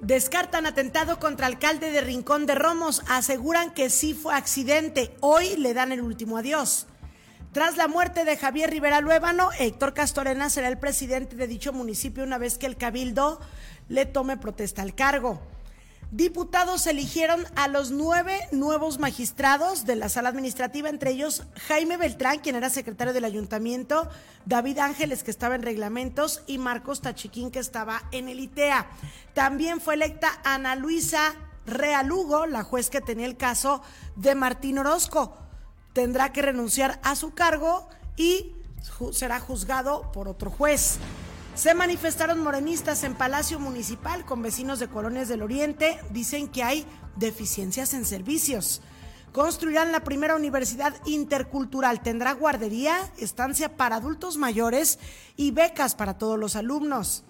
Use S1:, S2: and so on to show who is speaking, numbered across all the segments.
S1: Descartan atentado contra alcalde de Rincón de Romos. Aseguran que sí fue accidente. Hoy le dan el último adiós. Tras la muerte de Javier Rivera Luébano, Héctor Castorena será el presidente de dicho municipio una vez que el cabildo le tome protesta al cargo. Diputados eligieron a los nueve nuevos magistrados de la sala administrativa, entre ellos Jaime Beltrán, quien era secretario del ayuntamiento, David Ángeles, que estaba en reglamentos, y Marcos Tachiquín, que estaba en el ITEA. También fue electa Ana Luisa Realugo, la juez que tenía el caso de Martín Orozco. Tendrá que renunciar a su cargo y será juzgado por otro juez. Se manifestaron morenistas en Palacio Municipal con vecinos de colonias del Oriente. Dicen que hay deficiencias en servicios. Construirán la primera universidad intercultural. Tendrá guardería, estancia para adultos mayores y becas para todos los alumnos.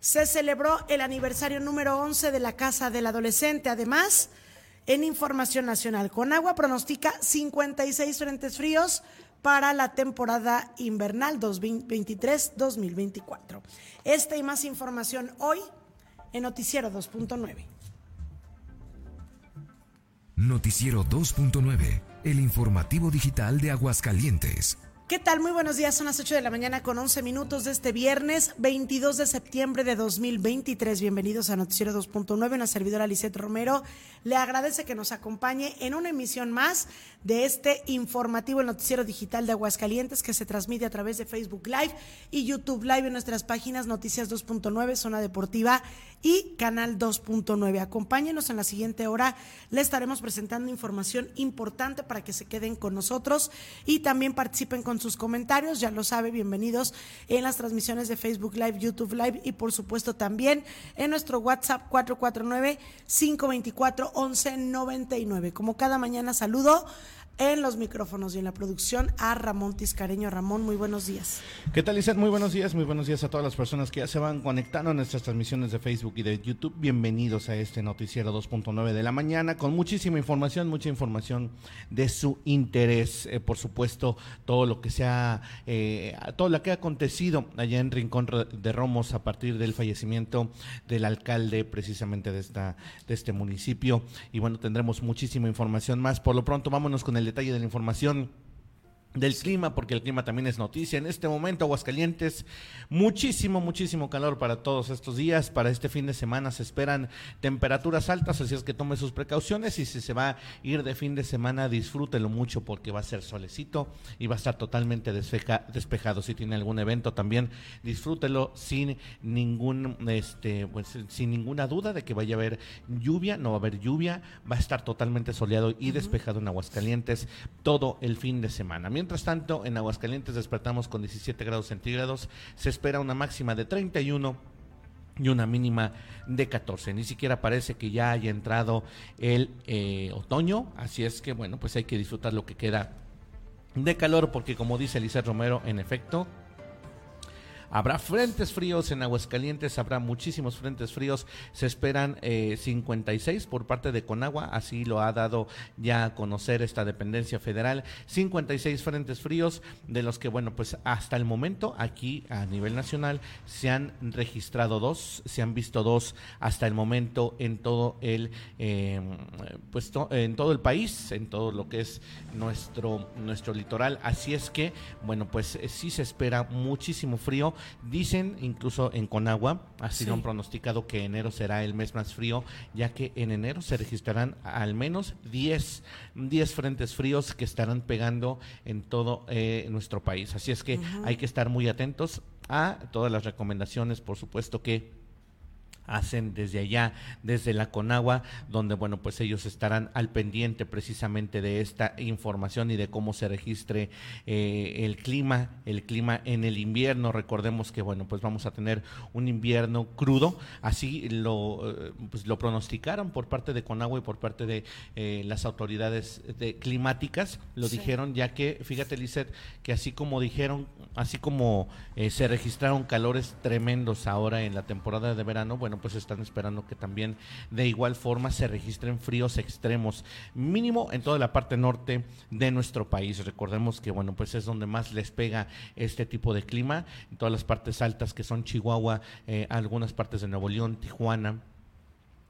S1: Se celebró el aniversario número 11 de la Casa del Adolescente. Además, en Información Nacional, Conagua pronostica 56 frentes fríos para la temporada invernal 2023-2024. Esta y más información hoy en Noticiero 2.9.
S2: Noticiero 2.9, el informativo digital de Aguascalientes.
S1: ¿Qué tal? Muy buenos días, son las 8 de la mañana con 11 minutos de este viernes 22 de septiembre de 2023. Bienvenidos a Noticiero 2.9, una servidora Lisette Romero. Le agradece que nos acompañe en una emisión más de este informativo, el Noticiero Digital de Aguascalientes, que se transmite a través de Facebook Live y YouTube Live en nuestras páginas Noticias 2.9, Zona Deportiva y Canal 2.9. Acompáñenos en la siguiente hora, le estaremos presentando información importante para que se queden con nosotros y también participen con sus comentarios. Ya lo sabe, bienvenidos en las transmisiones de Facebook Live, YouTube Live y por supuesto también en nuestro WhatsApp 449-524-1199. Como cada mañana saludo en los micrófonos y en la producción a Ramón Tiscareño. Ramón, muy buenos días.
S3: ¿Qué tal, Lizeth? Muy buenos días, muy buenos días a todas las personas que ya se van conectando a nuestras transmisiones de Facebook y de YouTube. Bienvenidos a este noticiero 2.9 de la mañana con muchísima información, mucha información de su interés. Eh, por supuesto, todo lo que sea, eh, todo lo que ha acontecido allá en Rincón de Romos a partir del fallecimiento del alcalde precisamente de, esta, de este municipio. Y bueno, tendremos muchísima información más. Por lo pronto, vámonos con el detalle de la información del clima, porque el clima también es noticia. En este momento, Aguascalientes, muchísimo, muchísimo calor para todos estos días. Para este fin de semana se esperan temperaturas altas, así es que tome sus precauciones y si se va a ir de fin de semana, disfrútelo mucho porque va a ser solecito y va a estar totalmente despejado. Si tiene algún evento también, disfrútelo sin ningún, este, pues, sin ninguna duda de que vaya a haber lluvia, no va a haber lluvia, va a estar totalmente soleado y despejado en Aguascalientes todo el fin de semana. Mientras tanto, en Aguascalientes despertamos con 17 grados centígrados. Se espera una máxima de 31 y una mínima de 14. Ni siquiera parece que ya haya entrado el eh, otoño, así es que bueno, pues hay que disfrutar lo que queda de calor porque como dice Elisa Romero, en efecto, Habrá frentes fríos en Aguascalientes, habrá muchísimos frentes fríos. Se esperan 56 eh, por parte de Conagua, así lo ha dado ya a conocer esta dependencia federal. 56 frentes fríos, de los que, bueno, pues hasta el momento aquí a nivel nacional se han registrado dos, se han visto dos hasta el momento en todo el, eh, pues en todo el país, en todo lo que es nuestro, nuestro litoral. Así es que, bueno, pues eh, sí se espera muchísimo frío Dicen incluso en Conagua, así lo han pronosticado que enero será el mes más frío, ya que en enero se registrarán al menos 10, 10 frentes fríos que estarán pegando en todo eh, nuestro país. Así es que hay que estar muy atentos a todas las recomendaciones, por supuesto que hacen desde allá, desde la Conagua, donde bueno, pues ellos estarán al pendiente precisamente de esta información y de cómo se registre eh, el clima, el clima en el invierno. Recordemos que bueno, pues vamos a tener un invierno crudo, así lo, eh, pues lo pronosticaron por parte de Conagua y por parte de eh, las autoridades de, climáticas, lo dijeron, ya que fíjate Lizeth, que así como dijeron, así como se registraron calores tremendos ahora en la temporada de verano, bueno, pues están esperando que también de igual forma se registren fríos extremos, mínimo en toda la parte norte de nuestro país. Recordemos que, bueno, pues es donde más les pega este tipo de clima, en todas las partes altas que son Chihuahua, eh, algunas partes de Nuevo León, Tijuana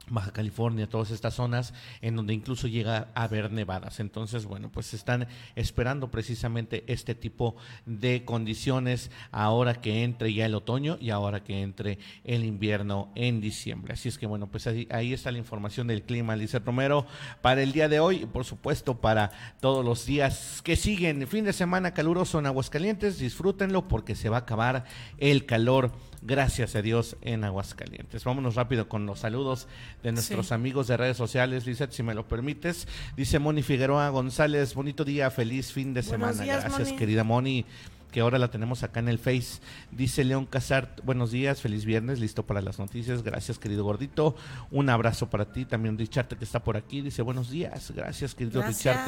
S3: Baja California, todas estas zonas en donde incluso llega a haber nevadas. Entonces, bueno, pues están esperando precisamente este tipo de condiciones ahora que entre ya el otoño y ahora que entre el invierno en diciembre. Así es que, bueno, pues ahí, ahí está la información del clima, Lice Romero, para el día de hoy y por supuesto para todos los días que siguen. Fin de semana caluroso en Aguascalientes, disfrútenlo porque se va a acabar el calor gracias a Dios, en Aguascalientes. Vámonos rápido con los saludos de nuestros amigos de redes sociales, Lizeth, si me lo permites. Dice Moni Figueroa González, bonito día, feliz fin de semana. gracias, querida Moni que ahora la tenemos acá en el Face. Dice León Casar, buenos días, feliz viernes, listo para las noticias. Gracias, querido gordito. Un abrazo para ti. También Richard, que está por aquí, dice buenos días. Gracias, querido Richard.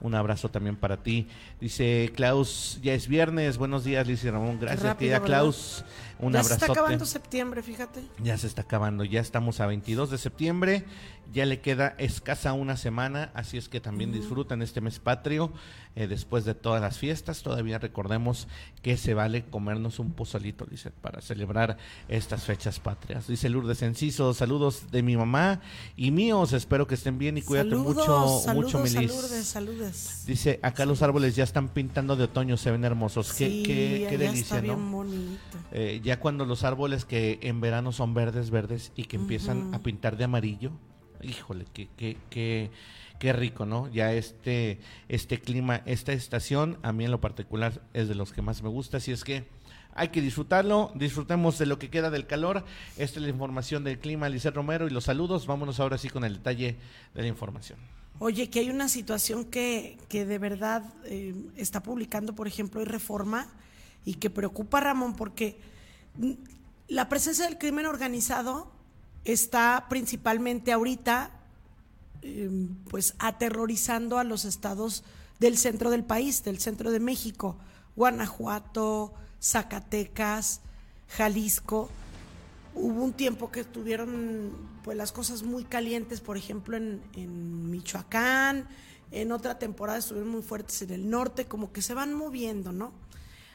S3: Un abrazo también para ti. Dice Klaus, ya es viernes. Buenos días, Liz Ramón. Gracias, querida Klaus. Un abrazo. Ya se
S1: está acabando septiembre, fíjate.
S3: Ya se está acabando. Ya estamos a 22 de septiembre. Ya le queda escasa una semana. Así es que también disfruten este mes patrio. Eh, después de todas las fiestas, todavía recordemos que se vale comernos un pozolito, dice, para celebrar estas fechas patrias. Dice Lourdes Enciso, saludos de mi mamá y míos. Espero que estén bien y cuídate mucho, mucho, Melis.
S1: Saludos, saludos.
S3: Dice, acá los árboles ya están pintando de otoño, se ven hermosos. qué, qué, qué delicia,
S1: está bien bonito.
S3: Eh, ya cuando los árboles que en verano son verdes, verdes y que empiezan a pintar de amarillo, híjole, qué, qué, qué, qué rico, ¿no? Ya este, este clima, esta estación, a mí en lo particular es de los que más me gusta, así es que hay que disfrutarlo, disfrutemos de lo que queda del calor. Esta es la información del clima, Licer Romero, y los saludos. Vámonos ahora sí con el detalle de la información.
S1: Oye, que hay una situación que, que de verdad eh, está publicando, por ejemplo, hoy Reforma, y que preocupa a Ramón, porque la presencia del crimen organizado está principalmente ahorita em, pues aterrorizando a los estados del centro del país, del centro de México, Guanajuato, Zacatecas, Jalisco. Hubo un tiempo que estuvieron pues las cosas muy calientes, por ejemplo, en, en Michoacán, en otra temporada estuvieron muy fuertes en el norte, como que se van moviendo, ¿no?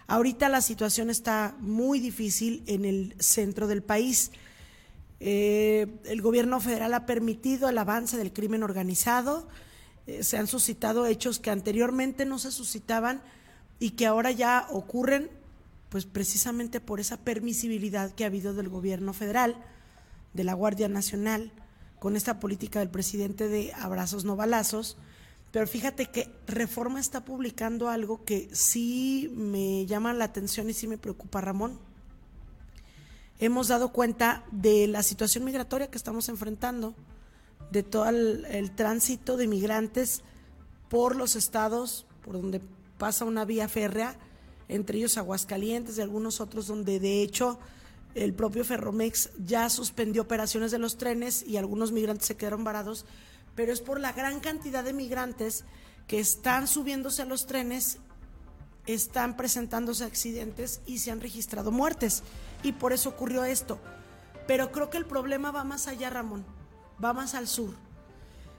S1: Ahorita la situación está muy difícil en el centro del país. Eh, el gobierno federal ha permitido el avance del crimen organizado. Eh, se han suscitado hechos que anteriormente no se suscitaban y que ahora ya ocurren, pues precisamente por esa permisibilidad que ha habido del gobierno federal, de la Guardia Nacional, con esta política del presidente de abrazos no balazos pero fíjate que Reforma está publicando algo que sí me llama la atención y sí me preocupa, Ramón. Hemos dado cuenta de la situación migratoria que estamos enfrentando, de todo el, tránsito de migrantes por los estados por donde pasa una vía férrea, entre ellos Aguascalientes y algunos otros donde de hecho el propio Ferromex ya suspendió operaciones de los trenes y algunos migrantes se quedaron varados pero es por la gran cantidad de migrantes que están subiéndose a los trenes, están presentándose accidentes y se han registrado muertes. Y por eso ocurrió esto. Pero creo que el problema va más allá, Ramón, va más al sur.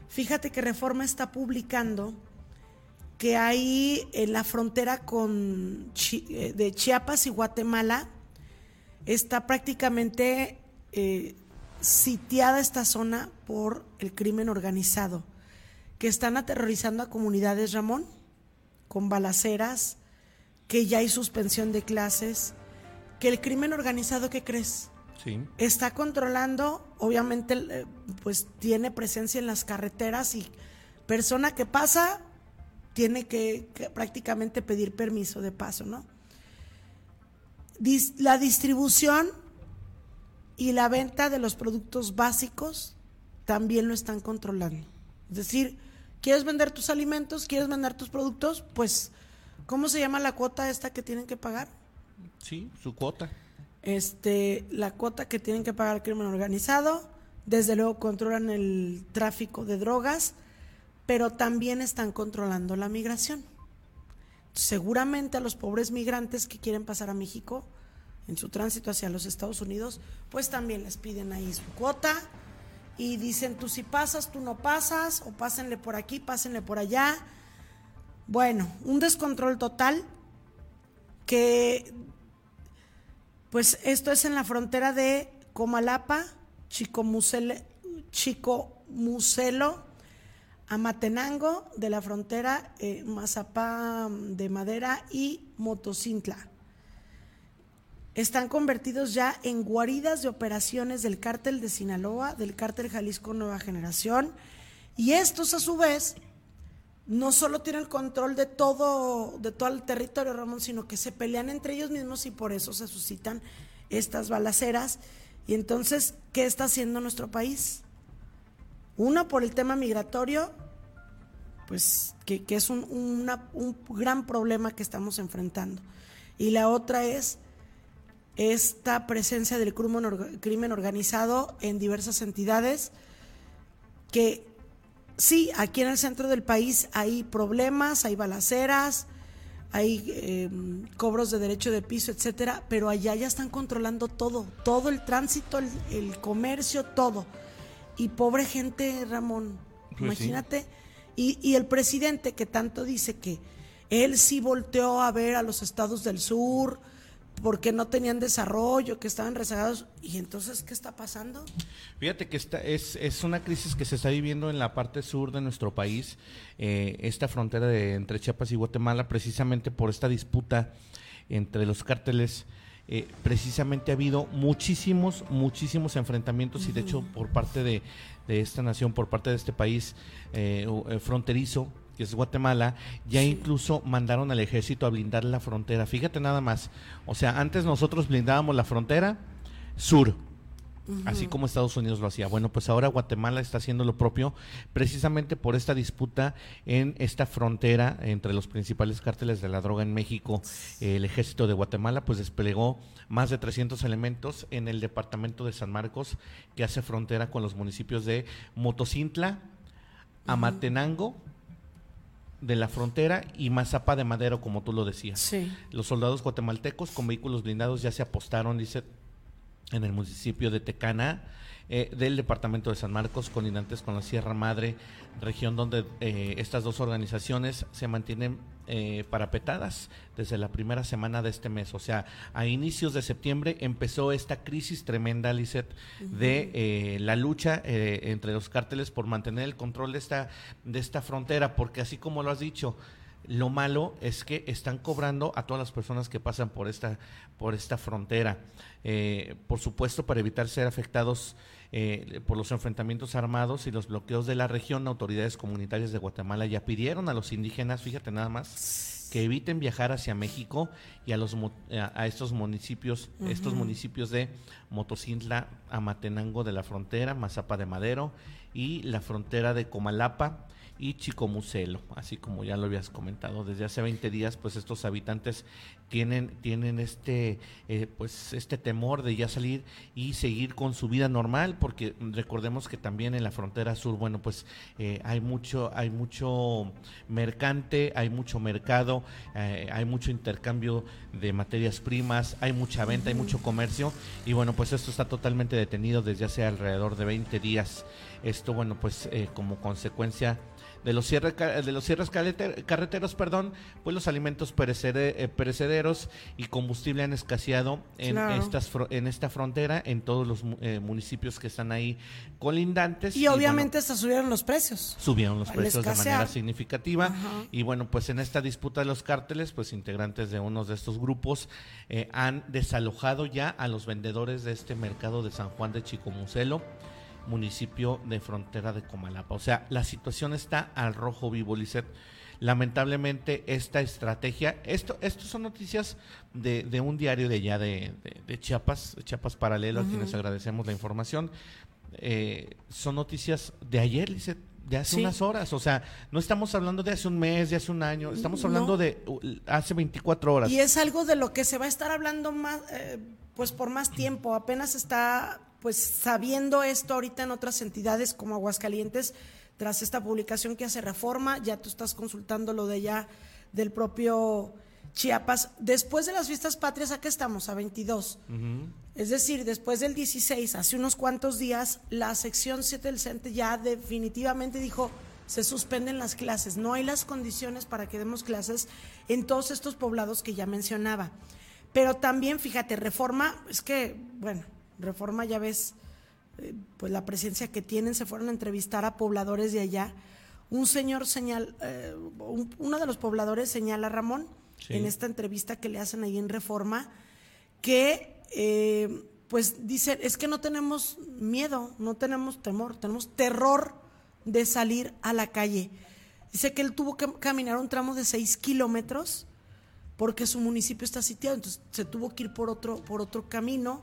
S1: Fíjate que Reforma está publicando que ahí en la frontera con eh, de Chiapas y Guatemala está prácticamente eh, sitiada esta zona por el crimen organizado, que están aterrorizando a comunidades, Ramón, con balaceras, que ya hay suspensión de clases, que el crimen organizado, ¿qué crees?
S3: Sí.
S1: Está controlando, obviamente, eh, pues tiene presencia en las carreteras y persona que pasa tiene que, prácticamente pedir permiso de paso, ¿no? la distribución y la venta de los productos básicos también lo están controlando. Es decir, ¿quieres vender tus alimentos? ¿Quieres vender tus productos? Pues, ¿cómo se llama la cuota esta que tienen que pagar?
S3: Sí, su cuota.
S1: Este, la cuota que tienen que pagar el crimen organizado, desde luego controlan el tráfico de drogas, pero también están controlando la migración. Seguramente a los pobres migrantes que quieren pasar a México, en su tránsito hacia los Estados Unidos, pues también les piden ahí su cuota y dicen, tú si pasas, tú no pasas, o pásenle por aquí, pásenle por allá. Bueno, un descontrol total que, pues esto es en la frontera de Comalapa, Chicomucele, Chico Muselo, Amatenango de la frontera, eh, Mazapá de Madera y Motocintla. Están convertidos ya en guaridas de operaciones del cártel de Sinaloa, del cártel Jalisco Nueva Generación, y estos a su vez no solo tienen control de todo, de todo el territorio, Ramón, sino que se pelean entre ellos mismos y por eso se suscitan estas balaceras. Y entonces, ¿qué está haciendo nuestro país? Uno, por el tema migratorio, pues que, es un, un gran problema que estamos enfrentando. Y la otra es esta presencia del crimen organizado en diversas entidades que sí, aquí en el centro del país hay problemas, hay balaceras, hay em, cobros de derecho de piso, etcétera, pero allá ya están controlando todo, todo el tránsito, el, comercio, todo. Y pobre gente, Ramón, pues imagínate. Y, y el presidente que tanto dice que él sí volteó a ver a los estados del sur, porque no tenían desarrollo, que estaban rezagados. ¿Y entonces qué está pasando?
S3: Fíjate que esta es, es una crisis que se está viviendo en la parte sur de nuestro país, eh, esta frontera de, entre Chiapas y Guatemala, precisamente por esta disputa entre los cárteles. Eh, precisamente ha habido muchísimos, muchísimos enfrentamientos y de hecho por parte de, de, esta nación, por parte de este país eh, fronterizo, que es Guatemala, ya incluso mandaron al ejército a blindar la frontera. Fíjate nada más. O sea, antes nosotros blindábamos la frontera sur, así como Estados Unidos lo hacía. Bueno, pues ahora Guatemala está haciendo lo propio precisamente por esta disputa en esta frontera entre los principales cárteles de la droga en México. El ejército de Guatemala pues desplegó más de 300 elementos en el departamento de San Marcos que hace frontera con los municipios de Motocintla, Amatenango, de la frontera y Mazapa de Madero, como tú lo decías. Los soldados guatemaltecos con vehículos blindados ya se apostaron, dice, en el municipio de Tecana, eh, del departamento de San Marcos, colindantes con la Sierra Madre, región donde eh, estas dos organizaciones se mantienen eh, parapetadas desde la primera semana de este mes. O sea, a inicios de septiembre empezó esta crisis tremenda, Lizeth, de la lucha entre los cárteles por mantener el control de esta, de esta frontera, porque así como lo has dicho, lo malo es que están cobrando a todas las personas que pasan por esta, por esta frontera. por supuesto, para evitar ser afectados eh, por los enfrentamientos armados y los bloqueos de la región, autoridades comunitarias de Guatemala ya pidieron a los indígenas, fíjate nada más, que eviten viajar hacia México y a los a estos municipios, estos municipios de Motocintla, Amatenango de la frontera, Mazapa de Madero y la frontera de Comalapa y Chicomucelo, así como ya lo habías comentado. Desde hace 20 días, pues estos habitantes tienen, tienen este, eh, pues este temor de ya salir y seguir con su vida normal, porque recordemos que también en la frontera sur, bueno, pues eh, hay mucho, hay mucho mercante, hay mucho mercado, eh, hay mucho intercambio de materias primas, hay mucha venta, hay mucho comercio, y bueno, pues esto está totalmente detenido desde hace alrededor de 20 días. Esto, bueno, pues como consecuencia de los cierres, de los cierres carreteros, perdón, pues los alimentos eh, perecederos y combustible han escaseado en, estas, en esta frontera, en todos los eh, municipios que están ahí colindantes.
S1: Y, obviamente se subieron los precios.
S3: Subieron los precios de manera significativa. Y bueno, pues en esta disputa de los cárteles, pues integrantes de unos de estos grupos eh, han desalojado ya a los vendedores de este mercado de San Juan de Chicomucelo municipio de frontera de Comalapa. O sea, la situación está al rojo vivo, Lisset. Lamentablemente esta estrategia, esto, esto son noticias de, de un diario de allá de, de, Chiapas, Chiapas Paralelo, a quienes agradecemos la información. Eh, son noticias de ayer, Lisset, de hace unas horas. O sea, no estamos hablando de hace un mes, de hace un año, estamos hablando de hace 24 horas.
S1: Y es algo de lo que se va a estar hablando más, eh, pues por más tiempo. Apenas está pues sabiendo esto ahorita en otras entidades como Aguascalientes, tras esta publicación que hace Reforma, ya tú estás consultando lo de ya del propio Chiapas. Después de las fiestas patrias, ¿a qué estamos? A 22. Es decir, después del 16, hace unos cuantos días, la sección 7 del CENTE ya definitivamente dijo, se suspenden las clases, no hay las condiciones para que demos clases en todos estos poblados que ya mencionaba. Pero también, fíjate, reforma, es que, bueno, Reforma, ya ves, eh, pues la presencia que tienen, se fueron a entrevistar a pobladores de allá. Un señor señal, eh, uno de los pobladores señala, Ramón, en esta entrevista que le hacen ahí en Reforma, que eh, pues dice, es que no tenemos miedo, no tenemos temor, tenemos terror de salir a la calle. Dice que él tuvo que caminar un tramo de seis kilómetros porque su municipio está sitiado, entonces se tuvo que ir por otro, por otro camino,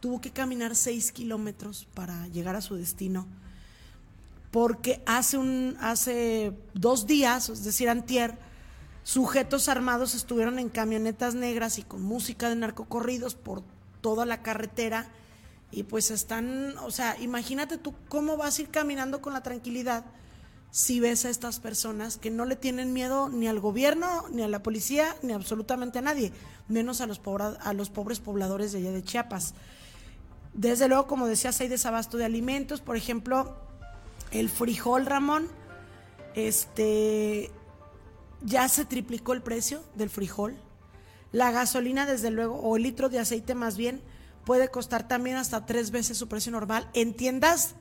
S1: tuvo que caminar seis kilómetros para llegar a su destino, porque hace, un, hace dos días, es decir, antier, sujetos armados estuvieron en camionetas negras y con música de narcocorridos por toda la carretera y pues están, o sea, imagínate tú cómo vas a ir caminando con la tranquilidad si ves a estas personas que no le tienen miedo ni al gobierno, ni a la policía, ni absolutamente a nadie, menos a los, a los pobres pobladores de allá de Chiapas. Desde luego, como decías, hay desabasto de alimentos, por ejemplo, el frijol, Ramón, este, ya se triplicó el precio del frijol. La gasolina, desde luego, o el litro de aceite más bien, puede costar también hasta tres veces su precio normal. En tiendas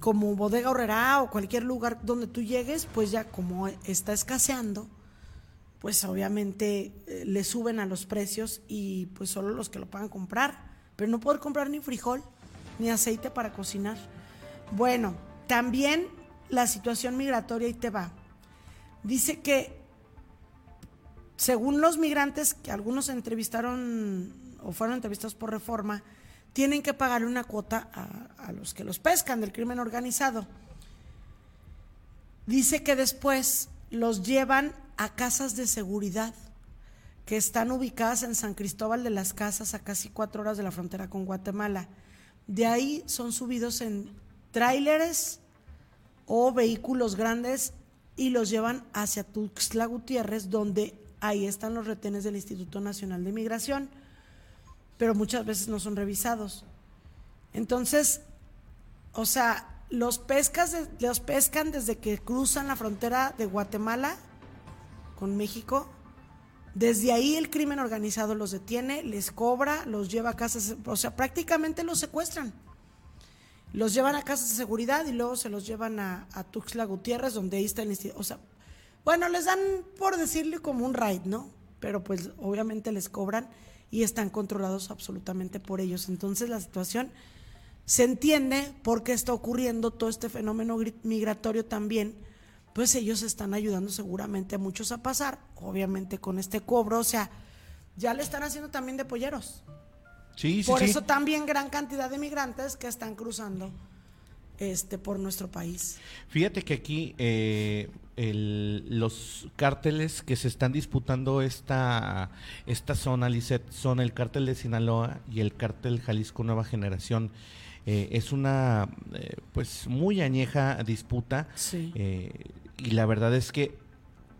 S1: como Bodega Horrera o cualquier lugar donde tú llegues, pues ya como está escaseando, pues obviamente eh, le suben a los precios y pues solo los que lo puedan comprar, pero no poder comprar ni frijol ni aceite para cocinar. Bueno, también la situación migratoria y te va. Dice que según los migrantes que algunos entrevistaron o fueron entrevistados por reforma, tienen que pagar una cuota a, los que los pescan del crimen organizado. Dice que después los llevan a casas de seguridad que están ubicadas en San Cristóbal de las Casas, a casi cuatro horas de la frontera con Guatemala. De ahí son subidos en tráileres o vehículos grandes y los llevan hacia Tuxtla Gutiérrez, donde ahí están los retenes del Instituto Nacional de Migración pero muchas veces no son revisados. Entonces, o sea, los, pescas los pescan desde que cruzan la frontera de Guatemala con México. Desde ahí el crimen organizado los detiene, les cobra, los lleva a casas, o sea, prácticamente los secuestran. Los llevan a casas de seguridad y luego se los llevan a, Tuxtla Gutiérrez, donde ahí está el instituto. O sea, bueno, les dan, por decirle, como un raid, ¿no? Pero pues obviamente les cobran y están controlados absolutamente por ellos. Entonces la situación se entiende por qué está ocurriendo todo este fenómeno migratorio también, pues ellos están ayudando seguramente a muchos a pasar, obviamente con este cobro, o sea, ya le están haciendo también de polleros.
S3: Sí,
S1: sí, por eso también gran cantidad de migrantes que están cruzando este por nuestro país.
S3: Fíjate que aquí eh, los cárteles que se están disputando esta, esta zona, Lisset, son el cártel de Sinaloa y el cártel Jalisco Nueva Generación. Eh, es una eh, pues muy añeja disputa y la verdad es que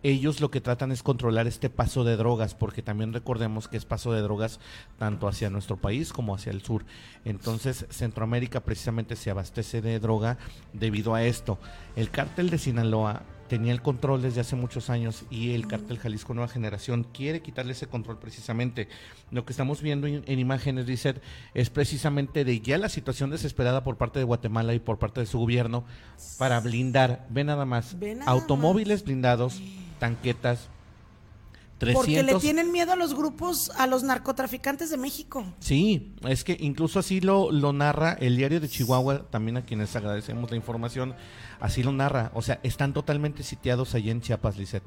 S3: ellos lo que tratan es controlar este paso de drogas, porque también recordemos que es paso de drogas tanto hacia nuestro país como hacia el sur. Entonces, Centroamérica precisamente se abastece de droga debido a esto. El cártel de Sinaloa tenía el control desde hace muchos años y el cártel Jalisco Nueva Generación quiere quitarle ese control precisamente. Lo que estamos viendo en, imágenes, dice, es precisamente de ya la situación desesperada por parte de Guatemala y por parte de su gobierno para blindar, ve nada más, automóviles blindados tanquetas.
S1: 300. Porque le tienen miedo a los grupos, a los narcotraficantes de México.
S3: Sí, es que incluso así lo, lo narra el diario de Chihuahua, también a quienes agradecemos la información, así lo narra. O sea, están totalmente sitiados allí en Chiapas, Lisset.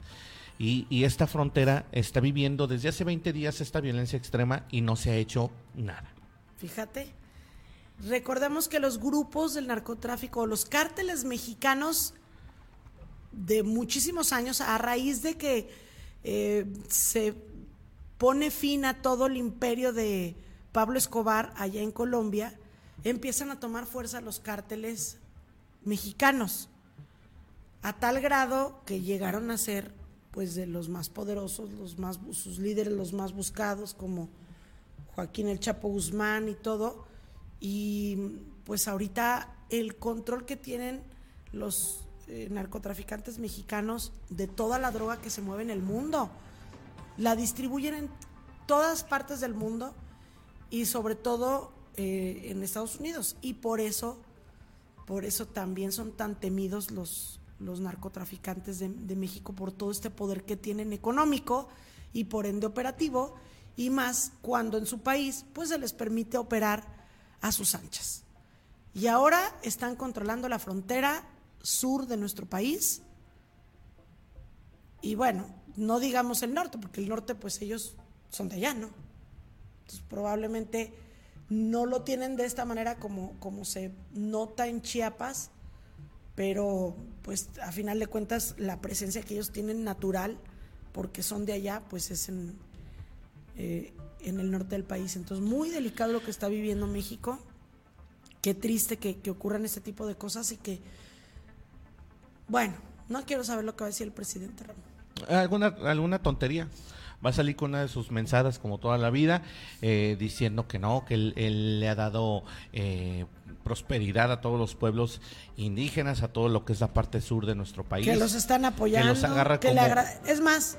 S3: Y, y, esta frontera está viviendo desde hace 20 días esta violencia extrema y no se ha hecho nada.
S1: Fíjate, recordemos que los grupos del narcotráfico, los cárteles mexicanos, de muchísimos años a raíz de que eh, se pone fin a todo el imperio de Pablo Escobar allá en Colombia, empiezan a tomar fuerza los cárteles mexicanos, a tal grado que llegaron a ser pues de los más poderosos, los más sus líderes los más buscados como Joaquín el Chapo Guzmán y todo, y pues ahorita el control que tienen los eh, narcotraficantes mexicanos de toda la droga que se mueve en el mundo. La distribuyen en todas partes del mundo y sobre todo eh, en Estados Unidos. Y por eso, por eso también son tan temidos los, los narcotraficantes de, de México por todo este poder que tienen económico y por ende operativo, y más cuando en su país pues se les permite operar a sus anchas. Y ahora están controlando la frontera sur de nuestro país. Y bueno, no digamos el norte, porque el norte pues ellos son de allá, ¿no? Entonces probablemente no lo tienen de esta manera como, como se nota en Chiapas, pero pues a final de cuentas la presencia que ellos tienen natural, porque son de allá, pues es en, eh, en el norte del país. Entonces muy delicado lo que está viviendo México. Qué triste que, que ocurran este tipo de cosas y que, bueno, no quiero saber lo que va a decir el presidente Ramón.
S3: ¿Alguna, alguna tontería? va a salir con una de sus mensadas como toda la vida, eh, diciendo que no, que él, él le ha dado eh, prosperidad a todos los pueblos indígenas, a todo lo que es la parte sur de nuestro país.
S1: Que los están apoyando.
S3: Que los agarra
S1: que
S3: como-
S1: es más,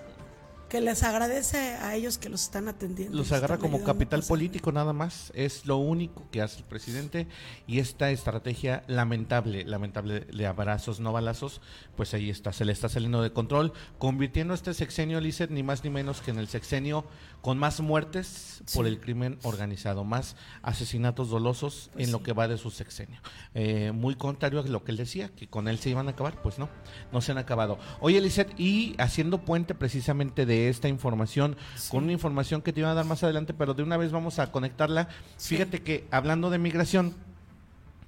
S1: que les agradece a ellos que los están atendiendo.
S3: Los agarra como capital político nada más, es lo único que hace el presidente y esta estrategia lamentable, lamentable de abrazos, no balazos, pues ahí está, se le está saliendo de control, convirtiendo este sexenio, Lizeth, ni más ni menos que en el sexenio con más muertes por el crimen organizado, más asesinatos dolosos en lo que va de su sexenio. Eh, muy contrario a lo que él decía, que con él se iban a acabar, pues no, no se han acabado. Oye, Lizeth, y haciendo puente precisamente de esta información, con una información que te iba a dar más adelante, pero de una vez vamos a conectarla. Fíjate que hablando de migración,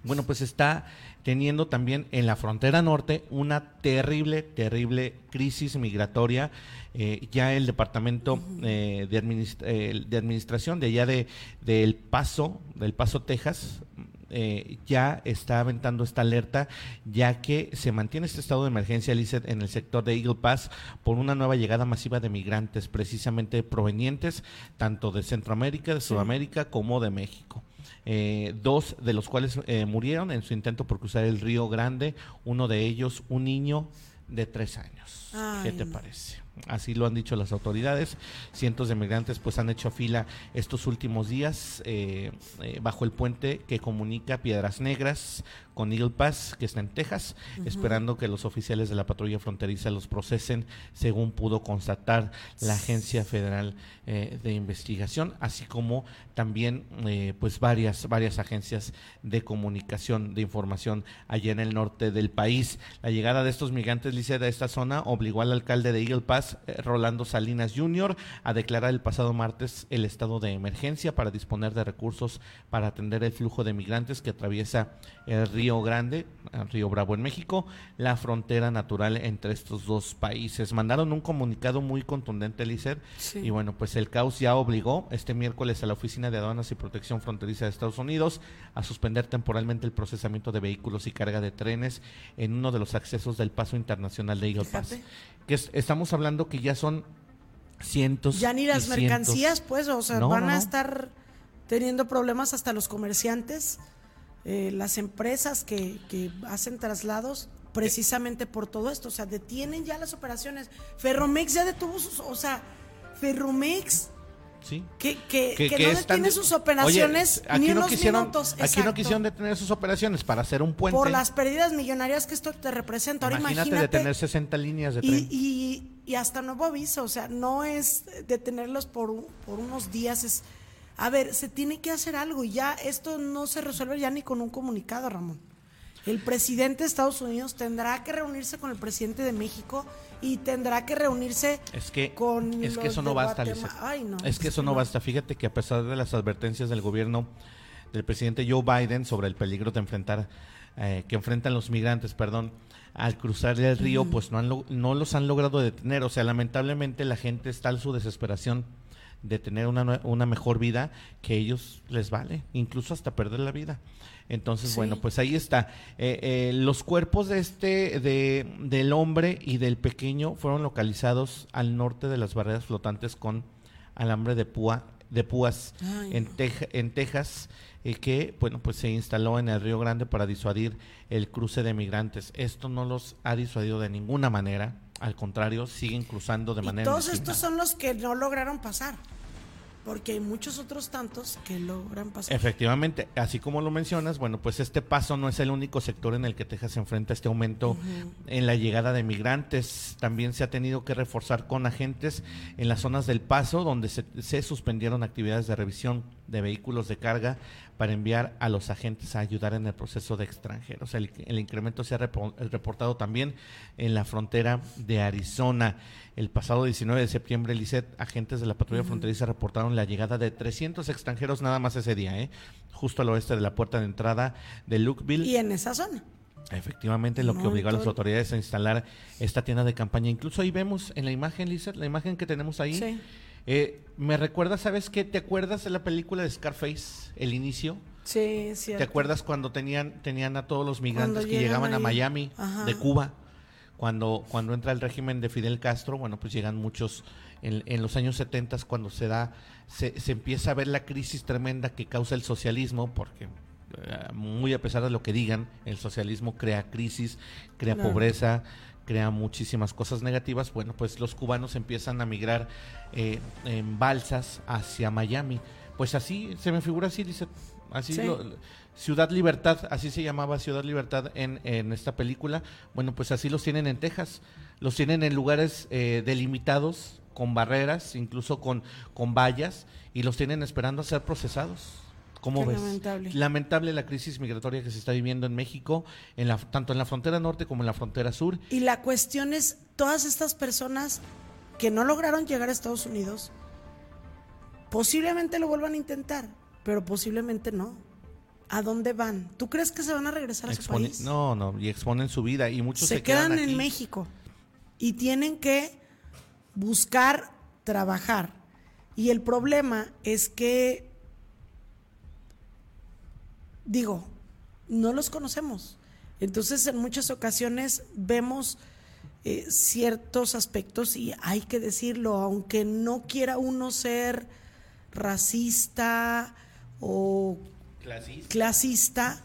S3: bueno, pues está teniendo también en la frontera norte una terrible, terrible crisis migratoria. Eh, ya el departamento eh, de, administ- eh, de administración de allá de del Paso, del Paso, Texas, eh, ya está aventando esta alerta, ya que se mantiene este estado de emergencia, Lizeth, en el sector de Eagle Pass por una nueva llegada masiva de migrantes, precisamente provenientes tanto de Centroamérica, de Sudamérica, como de México. Eh, dos de los cuales eh, murieron en su intento por cruzar el Río Grande, uno de ellos un niño de tres años. ¿Qué te
S1: no.
S3: parece? Así lo han dicho las autoridades. Cientos de migrantes pues han hecho fila estos últimos días eh, eh, bajo el puente que comunica Piedras Negras con Eagle Pass, que está en Texas, esperando que los oficiales de la patrulla fronteriza los procesen, según pudo constatar la Agencia Federal eh, de Investigación, así como también eh, pues varias varias agencias de comunicación de información allá en el norte del país. La llegada de estos migrantes, Liceda, a esta zona obligó al alcalde de Eagle Pass, eh, Rolando Salinas Jr., a declarar el pasado martes el estado de emergencia para disponer de recursos para atender el flujo de migrantes que atraviesa el Río Grande, el Río Bravo en México, la frontera natural entre estos dos países. Mandaron un comunicado muy contundente, Liced,
S1: Sí.
S3: y bueno, pues el caos ya obligó este miércoles a la Oficina de Aduanas y Protección Fronteriza de Estados Unidos a suspender temporalmente el procesamiento de vehículos y carga de trenes en uno de los accesos del paso internacional de Eagle Pass. Que es- estamos hablando que ya son cientos.
S1: Ya ni las
S3: cientos.
S1: mercancías, pues, o sea,
S3: No,
S1: van
S3: no,
S1: a estar teniendo problemas hasta los comerciantes, eh, las empresas que, que hacen traslados, precisamente por todo esto. O sea, detienen ya las operaciones. Ferromex ya detuvo sus, o sea, Ferromex
S3: Sí.
S1: que, que,
S3: Que-
S1: que no
S3: están
S1: detiene
S3: de-
S1: sus operaciones
S3: Oye, aquí
S1: ni
S3: no
S1: unos
S3: quisieron,
S1: minutos.
S3: Aquí no quisieron detener sus operaciones para hacer un puente.
S1: Por las pérdidas millonarias que esto te representa. Ahora
S3: imagínate,
S1: imagínate.
S3: detener 60 líneas de
S1: y,
S3: tren.
S1: y, y hasta nuevo aviso, o sea, no es detenerlos por, por unos días, es, a ver, se tiene que hacer algo y ya esto no se resuelve ya ni con un comunicado, Ramón. El presidente de Estados Unidos tendrá que reunirse con el presidente de México y tendrá que reunirse
S3: Es que,
S1: con
S3: es que eso no basta.
S1: Ay, no,
S3: es que eso no basta. Fíjate que a pesar de las advertencias del gobierno del presidente Joe Biden sobre el peligro de enfrentar, eh, que enfrentan los migrantes, perdón, al cruzar el río, pues no, han no los han logrado detener. O sea, lamentablemente la gente está en su desesperación de tener una, una mejor vida que ellos les vale, incluso hasta perder la vida. Entonces,
S1: Sí.
S3: bueno, pues ahí está. Eh, eh, los cuerpos de este, de, del hombre y del pequeño fueron localizados al norte de las barreras flotantes con alambre de púa, de púas
S1: Ay,
S3: en. Teja- en Texas, eh, que bueno, pues se instaló en el Río Grande para disuadir el cruce de migrantes. Esto no los ha disuadido de ninguna manera, al contrario, siguen cruzando de
S1: Y
S3: manera
S1: todos estos son los que no lograron pasar. Porque hay muchos otros tantos que logran pasar.
S3: Efectivamente, así como lo mencionas, bueno, pues este paso no es el único sector en el que Texas se enfrenta a este aumento en la llegada de migrantes. También se ha tenido que reforzar con agentes en las zonas del paso, donde se, se suspendieron actividades de revisión de vehículos de carga para enviar a los agentes a ayudar en el proceso de extranjeros. El, el incremento se ha repo- reportado también en la frontera de Arizona. El pasado 19 de septiembre, Lisset, agentes de la patrulla fronteriza reportaron la llegada de 300 extranjeros nada más ese día, ¿eh? justo al oeste de la puerta de entrada de Lukeville.
S1: Y en esa zona.
S3: Efectivamente, lo que obligó a las autoridades a instalar esta tienda de campaña. Incluso ahí vemos en la imagen, Lizeth, la imagen que tenemos ahí.
S1: Sí.
S3: Eh, me recuerda, ¿sabes qué? ¿Te acuerdas de la película de Scarface, el inicio?
S1: Sí, cierto.
S3: ¿Te acuerdas cuando tenían, tenían a todos los migrantes que llegaban a. Miami
S1: Ajá.
S3: de Cuba? Cuando, cuando entra el régimen de Fidel Castro, bueno, pues llegan muchos en, en los años 70 cuando se da, se, se empieza a ver la crisis tremenda que causa el socialismo, porque eh, muy a pesar de lo que digan, el socialismo crea crisis, crea
S1: Claro.
S3: pobreza, crea muchísimas cosas negativas. Bueno, pues los cubanos empiezan a migrar eh, en balsas hacia Miami. Pues así, se me figura así, dice, así
S1: Sí.
S3: lo- Ciudad Libertad, así se llamaba Ciudad Libertad en, en esta película. Bueno, pues así los tienen en Texas. Los tienen en lugares eh, delimitados, con barreras, incluso con, con vallas, y los tienen esperando a ser procesados. ¿Cómo
S1: Qué
S3: ves?
S1: lamentable.
S3: Lamentable la crisis migratoria que se está viviendo en México, en la, tanto en la frontera norte como en la frontera sur.
S1: Y la cuestión es, todas estas personas que no lograron llegar a Estados Unidos, posiblemente lo vuelvan a intentar, pero posiblemente no. ¿A dónde van? ¿Tú crees que se van a regresar a su
S3: Expone-
S1: país?
S3: no, no, y exponen su vida y muchos se,
S1: se, quedan,
S3: aquí.
S1: en México y tienen que buscar trabajar. Y el problema es que, digo, no los conocemos. Entonces, en muchas ocasiones vemos eh, ciertos aspectos y hay que decirlo, aunque no quiera uno ser racista o
S3: Clasista.
S1: clasista,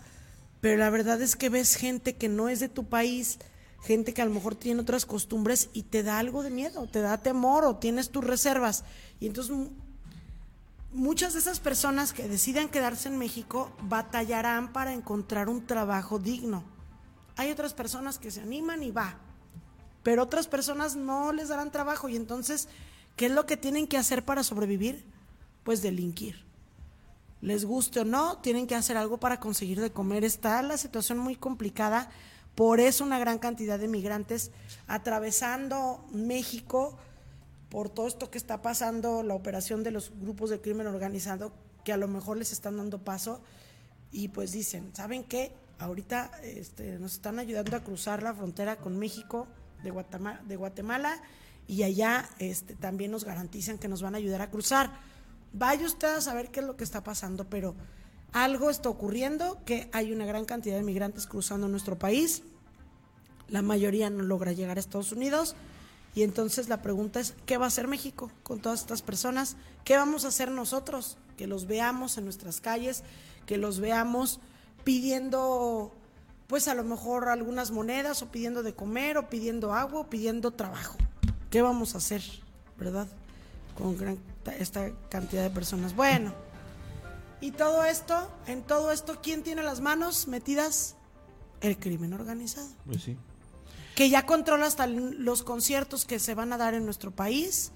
S1: pero la verdad es que ves gente que no es de tu país, gente que a lo mejor tiene otras costumbres y te da algo de miedo, te da temor o tienes tus reservas. Y entonces muchas de esas personas que decidan quedarse en México batallarán para encontrar un trabajo digno. Hay otras personas que se animan y va, pero otras personas no les darán trabajo y entonces, ¿qué es lo que tienen que hacer para sobrevivir? Pues delinquir les guste o no, tienen que hacer algo para conseguir de comer. Está la situación muy complicada, por eso una gran cantidad de migrantes atravesando México, por todo esto que está pasando, la operación de los grupos de crimen organizado, que a lo mejor les están dando paso, y pues dicen, ¿saben qué? Ahorita este, nos están ayudando a cruzar la frontera con México de Guatemala, de Guatemala y allá este, también nos garantizan que nos van a ayudar a cruzar. Vaya usted a saber qué es lo que está pasando, pero algo está ocurriendo, que hay una gran cantidad de migrantes cruzando nuestro país, la mayoría no logra llegar a Estados Unidos, y entonces la pregunta es, ¿qué va a hacer México con todas estas personas? ¿Qué vamos a hacer nosotros? Que los veamos en nuestras calles, que los veamos pidiendo, pues a lo mejor algunas monedas, o pidiendo de comer, o pidiendo agua, o pidiendo trabajo. ¿Qué vamos a hacer, verdad? Con gran- esta cantidad de personas. Bueno, y todo esto, en todo esto, ¿quién tiene las manos metidas? El crimen organizado
S3: Pues sí.
S1: Que ya controla hasta los conciertos que se van a dar en nuestro país.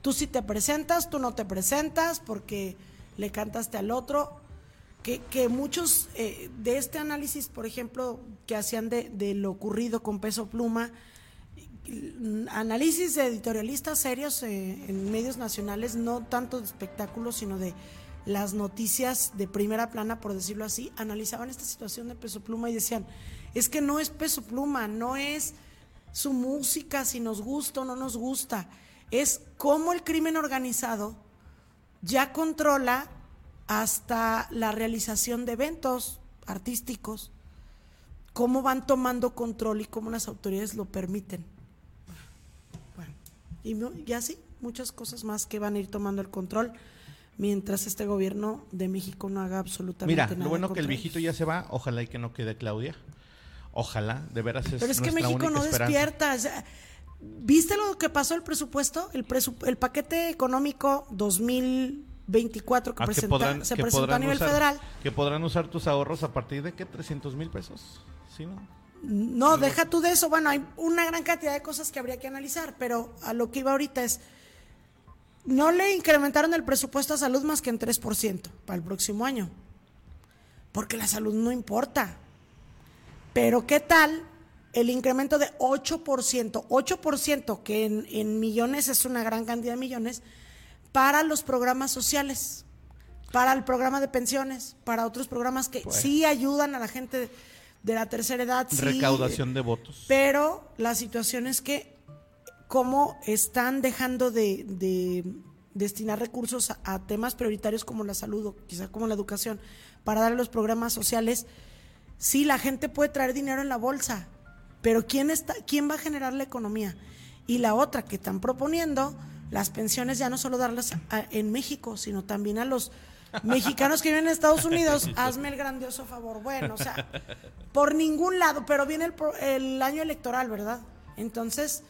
S1: Tú sí te presentas, tú no te presentas porque le cantaste al otro. Que, que muchos eh, de este análisis, por ejemplo, que hacían de, de lo ocurrido con Peso Pluma, análisis de editorialistas serios eh, en medios nacionales, no tanto de espectáculos, sino de las noticias de primera plana, por decirlo así, analizaban esta situación de Peso Pluma y decían, es que no es Peso Pluma, no es su música, si nos gusta o no nos gusta, es cómo el crimen organizado ya controla hasta la realización de eventos artísticos, cómo van tomando control y cómo las autoridades lo permiten. Bueno, y, y así muchas cosas más que van a ir tomando el control mientras este gobierno de México no haga absolutamente
S3: Mira,
S1: nada.
S3: lo bueno que el viejito
S1: ellos.
S3: ya se va, ojalá y que no quede Claudia. Ojalá, de veras es
S1: Pero es que México no
S3: esperanza.
S1: despierta. o sea, ¿Viste lo que pasó el presupuesto? El, presu- el paquete económico 24 que,
S3: Ah,
S1: presenta-
S3: podrán-
S1: se
S3: que
S1: presentó a nivel
S3: usar-
S1: federal.
S3: Que podrán usar tus ahorros a partir de qué, 300 mil pesos. ¿Sí, no?
S1: No, deja tú de eso. Bueno, hay una gran cantidad de cosas que habría que analizar, pero a lo que iba ahorita es, no le incrementaron el presupuesto a salud más que en 3% para el próximo año, porque la salud no importa. Pero ¿qué tal el incremento de 8%? 8% que en, en millones es una gran cantidad de millones para los programas sociales, para el programa de pensiones, para otros programas que
S3: Pues.
S1: sí ayudan a la gente de, la tercera edad. sí,
S3: Recaudación de votos.
S1: pero la situación es que cómo están dejando de, de destinar recursos a, a temas prioritarios como la salud o quizá como la educación para dar a los programas sociales, sí, la gente puede traer dinero en la bolsa, pero ¿quién, está, ¿quién va a generar la economía? Y la otra que están proponiendo, las pensiones ya no solo darlas a- en México, sino también a los mexicanos que viven en Estados Unidos, hazme el grandioso favor. Bueno, o sea, por ningún lado, pero viene el, el año electoral, ¿verdad? Entonces,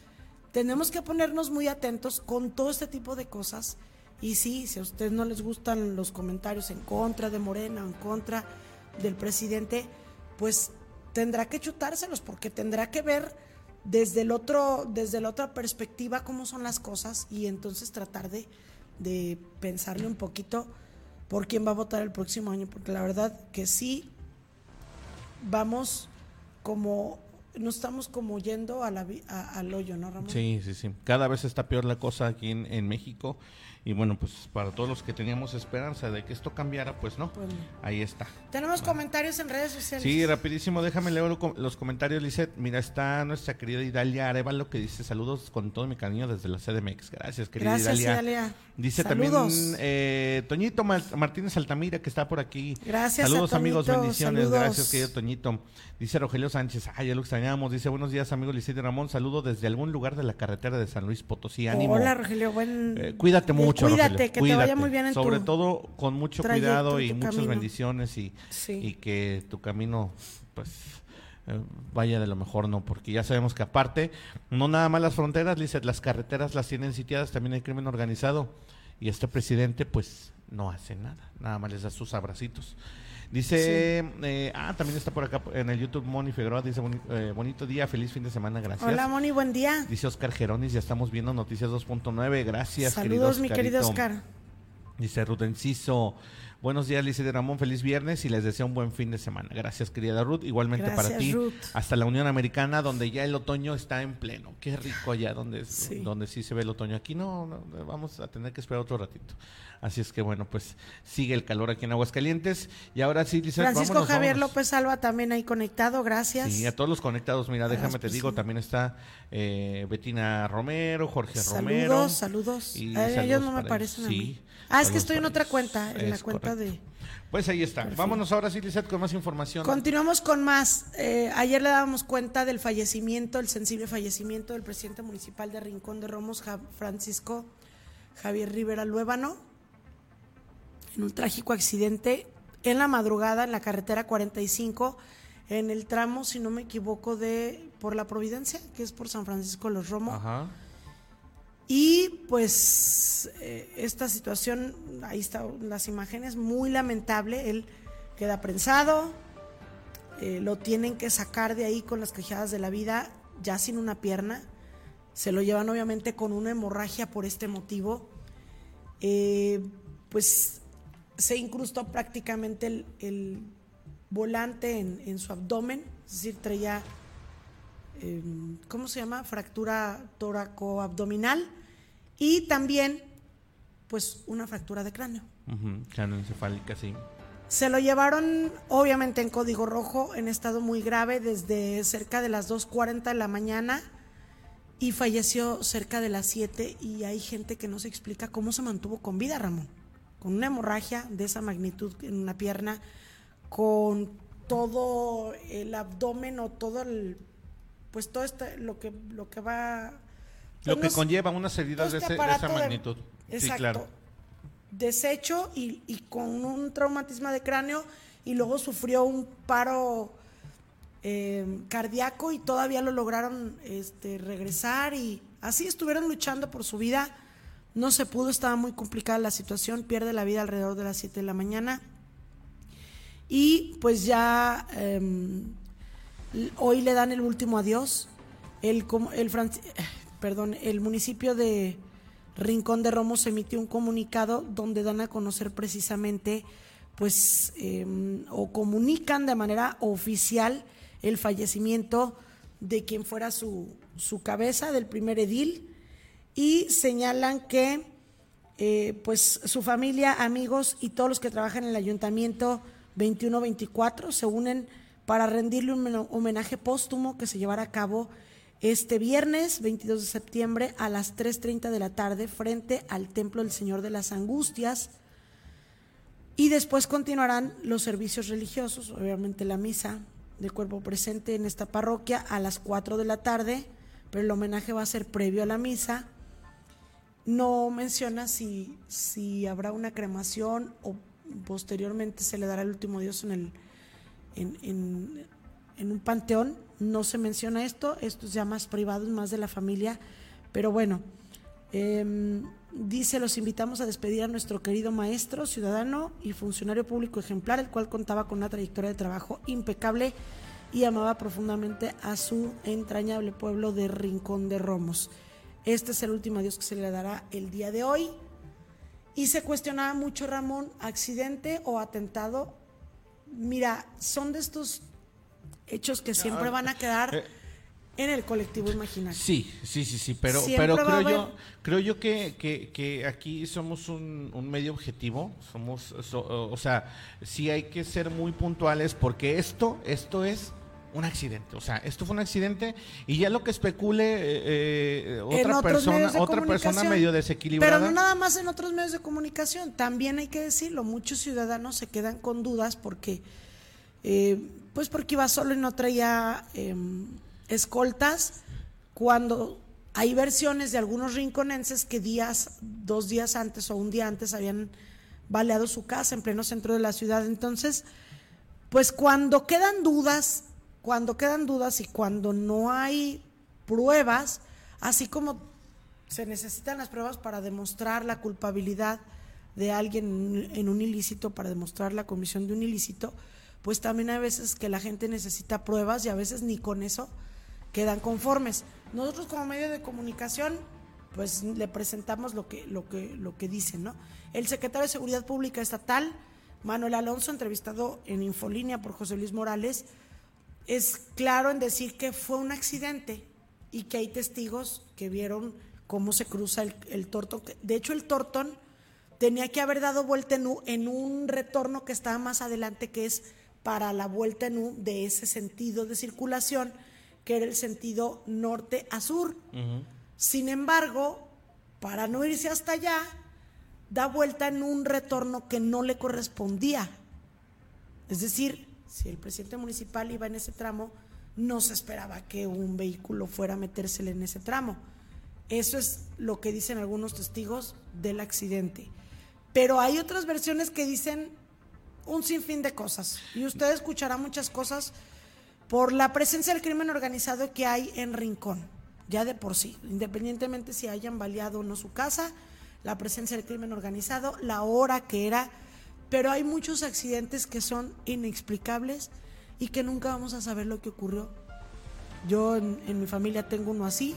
S1: tenemos que ponernos muy atentos con todo este tipo de cosas. Y sí, si a ustedes no les gustan los comentarios en contra de Morena o en contra del presidente, pues tendrá que chutárselos porque tendrá que ver desde el otro, desde la otra perspectiva cómo son las cosas y entonces tratar de, de pensarle un poquito por quién va a votar el próximo año, porque la verdad que sí vamos como, no estamos como yendo a la, al hoyo, ¿no, Ramón?
S3: Sí, sí, sí. Cada vez está peor la cosa aquí en, en México. Y bueno, pues para todos los que teníamos esperanza de que esto cambiara, pues no.
S1: Pues.
S3: Ahí está.
S1: Tenemos comentarios en redes sociales.
S3: Sí, rapidísimo, déjame leer lo- los comentarios, Lizeth. Mira, está nuestra querida Idalia Arevalo que dice saludos con todo mi cariño desde la CDMX. Gracias, querida
S1: Gracias,
S3: Idalia.
S1: Idalia.
S3: Dice
S1: Saludos.
S3: también eh, Toñito Ma- Martínez Altamira que está por aquí.
S1: Gracias a
S3: Saludos amigos, bendiciones.
S1: saludos.
S3: Gracias, querido Toñito. Dice Rogelio Sánchez, ay, ya lo extrañamos. Dice, buenos días amigos Lizeth y Ramón. Saludo desde algún lugar de la carretera de San Luis Potosí. Ánimo.
S1: Hola, Rogelio, buen...
S3: Eh, cuídate
S1: eh,
S3: mucho,
S1: Cuídate,
S3: Rogelio,
S1: que te vaya muy bien en
S3: Sobre
S1: tu...
S3: todo con mucho cuidado y muchas
S1: camino.
S3: bendiciones y,
S1: Sí.
S3: y que tu camino pues eh, vaya de lo mejor, ¿no? Porque ya sabemos que aparte, no nada más las fronteras, Lizeth, las carreteras las tienen sitiadas, también hay crimen organizado y este presidente pues no hace nada, nada más les da sus abracitos. Dice, eh, ah, también está por acá en el YouTube Moni Figueroa, dice boni- eh, bonito día, feliz fin de semana, gracias.
S1: Hola, Moni, buen día.
S3: Dice Oscar Geronis, ya estamos viendo Noticias 2.9, gracias. querido
S1: Saludos, mi querido. Oscar.
S3: Dice Ruth Enciso, buenos días Lice de Ramón, feliz viernes y les deseo un buen fin de semana. Gracias querida Ruth, igualmente para ti.
S1: Ruth.
S3: Hasta la Unión Americana donde ya el otoño está en pleno. Qué rico allá donde,
S1: Sí.
S3: donde sí se ve el otoño. Aquí no, no, vamos a tener que esperar otro ratito. Así es que bueno, pues sigue el calor aquí en Aguascalientes. Y ahora sí, Lice,
S1: Francisco
S3: vámonos,
S1: Javier
S3: vámonos.
S1: López Alba también ahí conectado, gracias.
S3: Sí, a todos los conectados, mira, déjame te
S1: pues,
S3: digo, también está eh, Betina Romero, Jorge
S1: saludos,
S3: Romero.
S1: saludos.
S3: y
S1: A ellos
S3: saludos
S1: no me parecen a
S3: ellos.
S1: mí.
S3: Sí,
S1: Ah, es que estoy en otra
S3: ellos.
S1: cuenta, en la cuenta
S3: correcto.
S1: de...
S3: Pues ahí está. Vámonos ahora sí, Lizeth, con más información.
S1: Continuamos con más. Eh, ayer le dábamos cuenta del fallecimiento, el sensible fallecimiento del presidente municipal de Rincón de Romos, Francisco Javier Rivera Luébano, en un trágico accidente en la madrugada en la carretera 45, en el tramo, si no me equivoco, de por la Providencia, que es por San Francisco Los Romos.
S3: Ajá.
S1: Y pues eh, esta situación, ahí están las imágenes, muy lamentable. Él queda prensado, eh, lo tienen que sacar de ahí con las quejadas de la vida, ya sin una pierna. Se lo llevan obviamente con una hemorragia por este motivo. Eh, pues se incrustó prácticamente el, el volante en, en su abdomen, es decir, traía eh, ¿cómo se llama? Fractura tóraco-abdominal y también, pues, una fractura de cráneo.
S3: Ujú, Craneoencefálica, sí.
S1: Se lo llevaron, obviamente, en código rojo, en estado muy grave, desde cerca de las 2.40 de la mañana y falleció cerca de las 7 y hay gente que no se explica cómo se mantuvo con vida, Ramón. Con una hemorragia de esa magnitud en una pierna, con todo el abdomen o todo el pues todo este, lo que lo que va
S3: Lo que conlleva unas heridas de,
S1: este
S3: ese- de esa
S1: aparato de-
S3: magnitud. Sí,
S1: Exacto.
S3: claro.
S1: Deshecho y, y con un traumatismo de cráneo y luego sufrió un paro eh, cardíaco y todavía lo lograron este, regresar y así estuvieron luchando por su vida No se pudo, estaba muy complicada la situación, pierde la vida alrededor de las 7 de la mañana. Y pues ya em, hoy le dan el último adiós. El, el, perdón, el municipio de Rincón de Romos emitió un comunicado donde dan a conocer precisamente, pues, em, o comunican de manera oficial el fallecimiento de quien fuera su, su cabeza, del primer edil, y señalan que, eh, pues, su familia, amigos y todos los que trabajan en el ayuntamiento 21-24 se unen para rendirle un homenaje póstumo que se llevará a cabo este viernes 22 de septiembre a las 3.30 de la tarde frente al Templo del Señor de las Angustias. Y después continuarán los servicios religiosos, obviamente la misa de cuerpo presente en esta parroquia a las 4 de la tarde, pero el homenaje va a ser previo a la misa. No menciona si, si habrá una cremación o posteriormente se le dará el último Dios en, el, en, un panteón. No se menciona esto, esto es ya más privado, más de la familia, pero bueno, em, dice, los invitamos a despedir a nuestro querido maestro, ciudadano y funcionario público ejemplar, el cual contaba con una trayectoria de trabajo impecable y amaba profundamente a su entrañable pueblo de Rincón de Romos. Este es el último adiós que se le dará el día de hoy. Y se cuestionaba mucho, Ramón, accidente o atentado. Mira, son de estos hechos que siempre van a quedar eh, en el colectivo imaginario.
S3: Sí, sí, sí, sí, pero, pero creo yo, creo yo que, que, aquí somos un, un, medio objetivo, somos, o sea, sí hay que ser muy puntuales porque esto, esto es un accidente. O sea, esto fue un accidente y ya lo que especule eh, eh, otra persona, otra persona medio desequilibrada.
S1: Pero no nada más en otros medios de comunicación. También hay que decirlo, muchos ciudadanos se quedan con dudas porque, eh, pues porque iba solo y no traía em, escoltas. Cuando hay versiones de algunos rinconenses que días, dos días antes o un día antes habían baleado su casa en pleno centro de la ciudad. Entonces, pues cuando quedan dudas cuando quedan dudas y cuando no hay pruebas, así como se necesitan las pruebas para demostrar la culpabilidad de alguien en un ilícito, para demostrar la comisión de un ilícito, pues también hay veces que la gente necesita pruebas y a veces ni con eso quedan conformes. Nosotros como medio de comunicación, pues le presentamos lo que, lo que, lo que dicen, ¿no? El secretario de Seguridad Pública Estatal, Manuel Alonso, entrevistado en Infolínea por José Luis Morales, es claro en decir que fue un accidente y que hay testigos que vieron cómo se cruza el, el tortón. De hecho, el tortón tenía que haber dado vuelta en U en un retorno que estaba más adelante, que es para la vuelta en U de ese sentido de circulación, que era el sentido norte a sur. Sin embargo, para no irse hasta allá, da vuelta en un retorno que no le correspondía. Es decir, si el presidente municipal iba en ese tramo, no se esperaba que un vehículo fuera a metérsele en ese tramo. Eso es lo que dicen algunos testigos del accidente. Pero hay otras versiones que dicen un sinfín de cosas. Y usted escuchará muchas cosas por la presencia del crimen organizado que hay en Rincón, ya de por sí, independientemente si hayan baleado o no su casa, la presencia del crimen organizado, la hora que era pero hay muchos accidentes que son inexplicables y que nunca vamos a saber lo que ocurrió. Yo en, mi familia tengo uno así,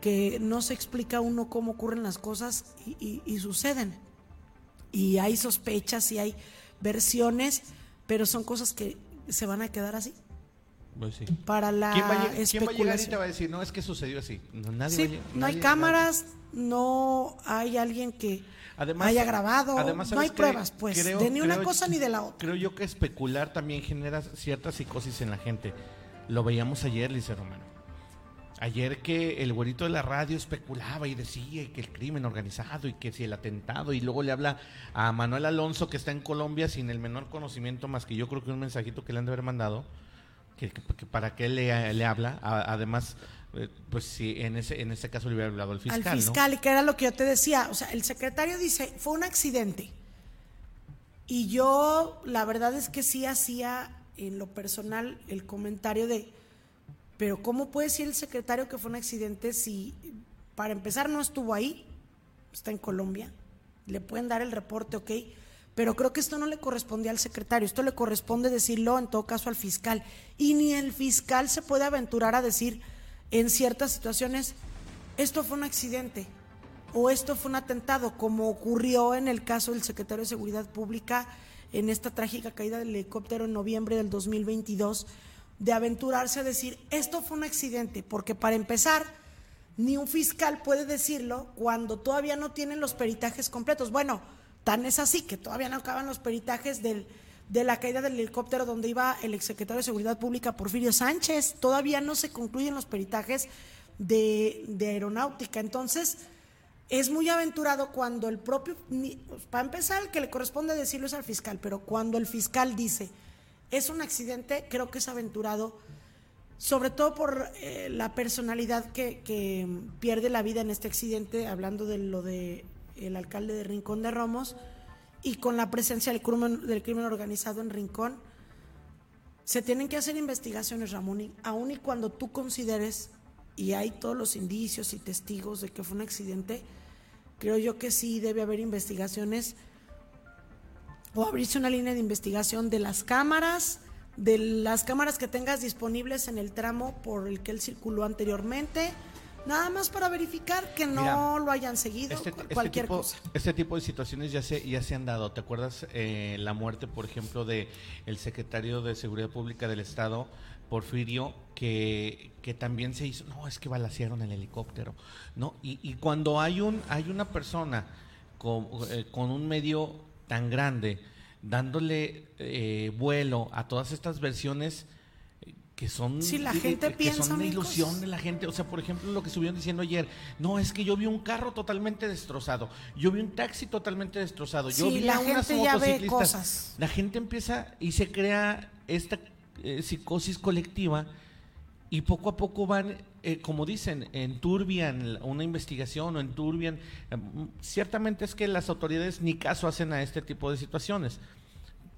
S1: que no se explica uno cómo ocurren las cosas y, suceden. Y hay sospechas y hay versiones, pero son cosas que se van a quedar así. Pues Para la
S3: ¿Quién va, a, llegar y te va a decir, no, es que sucedió así?
S1: No, nadie no hay cámaras, no hay alguien que haya grabado. no hay pruebas, pues, de ni una cosa ni de la otra.
S3: Creo yo que especular también genera cierta psicosis en la gente. Lo veíamos ayer, Lice Romano. Ayer que el güerito de la radio especulaba y decía que el crimen organizado y que si el atentado y luego le habla a Manuel Alonso que está en Colombia sin el menor conocimiento más que yo creo que un mensajito que le han de haber mandado que, para qué le, le habla además pues sí, en ese, en ese caso le hubiera hablado al fiscal.
S1: Al fiscal, y que era lo que yo te decía. O sea, el secretario dice, fue un accidente. Y yo, la verdad es que sí hacía en lo personal el comentario de, pero ¿cómo puede decir el secretario que fue un accidente si, para empezar, no estuvo ahí? está en Colombia, le pueden dar el reporte, ok, pero creo que esto no le correspondía al secretario, esto le corresponde decirlo en todo caso al fiscal. Y ni el fiscal se puede aventurar a decir en ciertas situaciones, esto fue un accidente o esto fue un atentado, como ocurrió en el caso del secretario de Seguridad Pública en esta trágica caída del helicóptero en noviembre del 2022, de aventurarse a decir, esto fue un accidente, porque para empezar, ni un fiscal puede decirlo cuando todavía no tienen los peritajes completos. Bueno, Tan es así que todavía no acaban los peritajes del, de la caída del helicóptero donde iba el exsecretario de Seguridad Pública Porfirio Sánchez. Todavía no se concluyen los peritajes de, aeronáutica. Entonces, es muy aventurado cuando el propio, para empezar, el que le corresponde decirlo es al fiscal, pero cuando el fiscal dice es un accidente, creo que es aventurado, sobre todo por eh, la personalidad que, que pierde la vida en este accidente, hablando de lo de el alcalde de Rincón de Romos, y con la presencia del crimen, del crimen organizado en Rincón, se tienen que hacer investigaciones, Ramón, aun y cuando tú consideres, y hay todos los indicios y testigos de que fue un accidente, creo yo que sí debe haber investigaciones o abrirse una línea de investigación de las cámaras, de las cámaras que tengas disponibles en el tramo por el que él circuló anteriormente, Nada más para verificar que no lo hayan seguido, este, este cualquier cosa.
S3: Este tipo de situaciones ya se, ya se han dado. ¿Te acuerdas eh, la muerte, por ejemplo, de el secretario de Seguridad Pública del Estado, Porfirio, que, que también se hizo, no, es que balacearon el helicóptero, ¿no? Y, y cuando hay, un, hay una persona con, eh, con un medio tan grande, dándole eh, vuelo a todas estas versiones que son
S1: si la gente piensa
S3: son una ilusión de la gente. O sea por ejemplo lo que estuvieron diciendo ayer no es que yo vi un carro totalmente destrozado yo vi un taxi totalmente destrozado yo vi
S1: la a unas gente motociclistas. cosas.
S3: la gente empieza y se crea esta eh, psicosis colectiva y poco a poco van eh, como dicen enturbian una investigación o enturbian eh, ciertamente es que las autoridades ni caso hacen a este tipo de situaciones.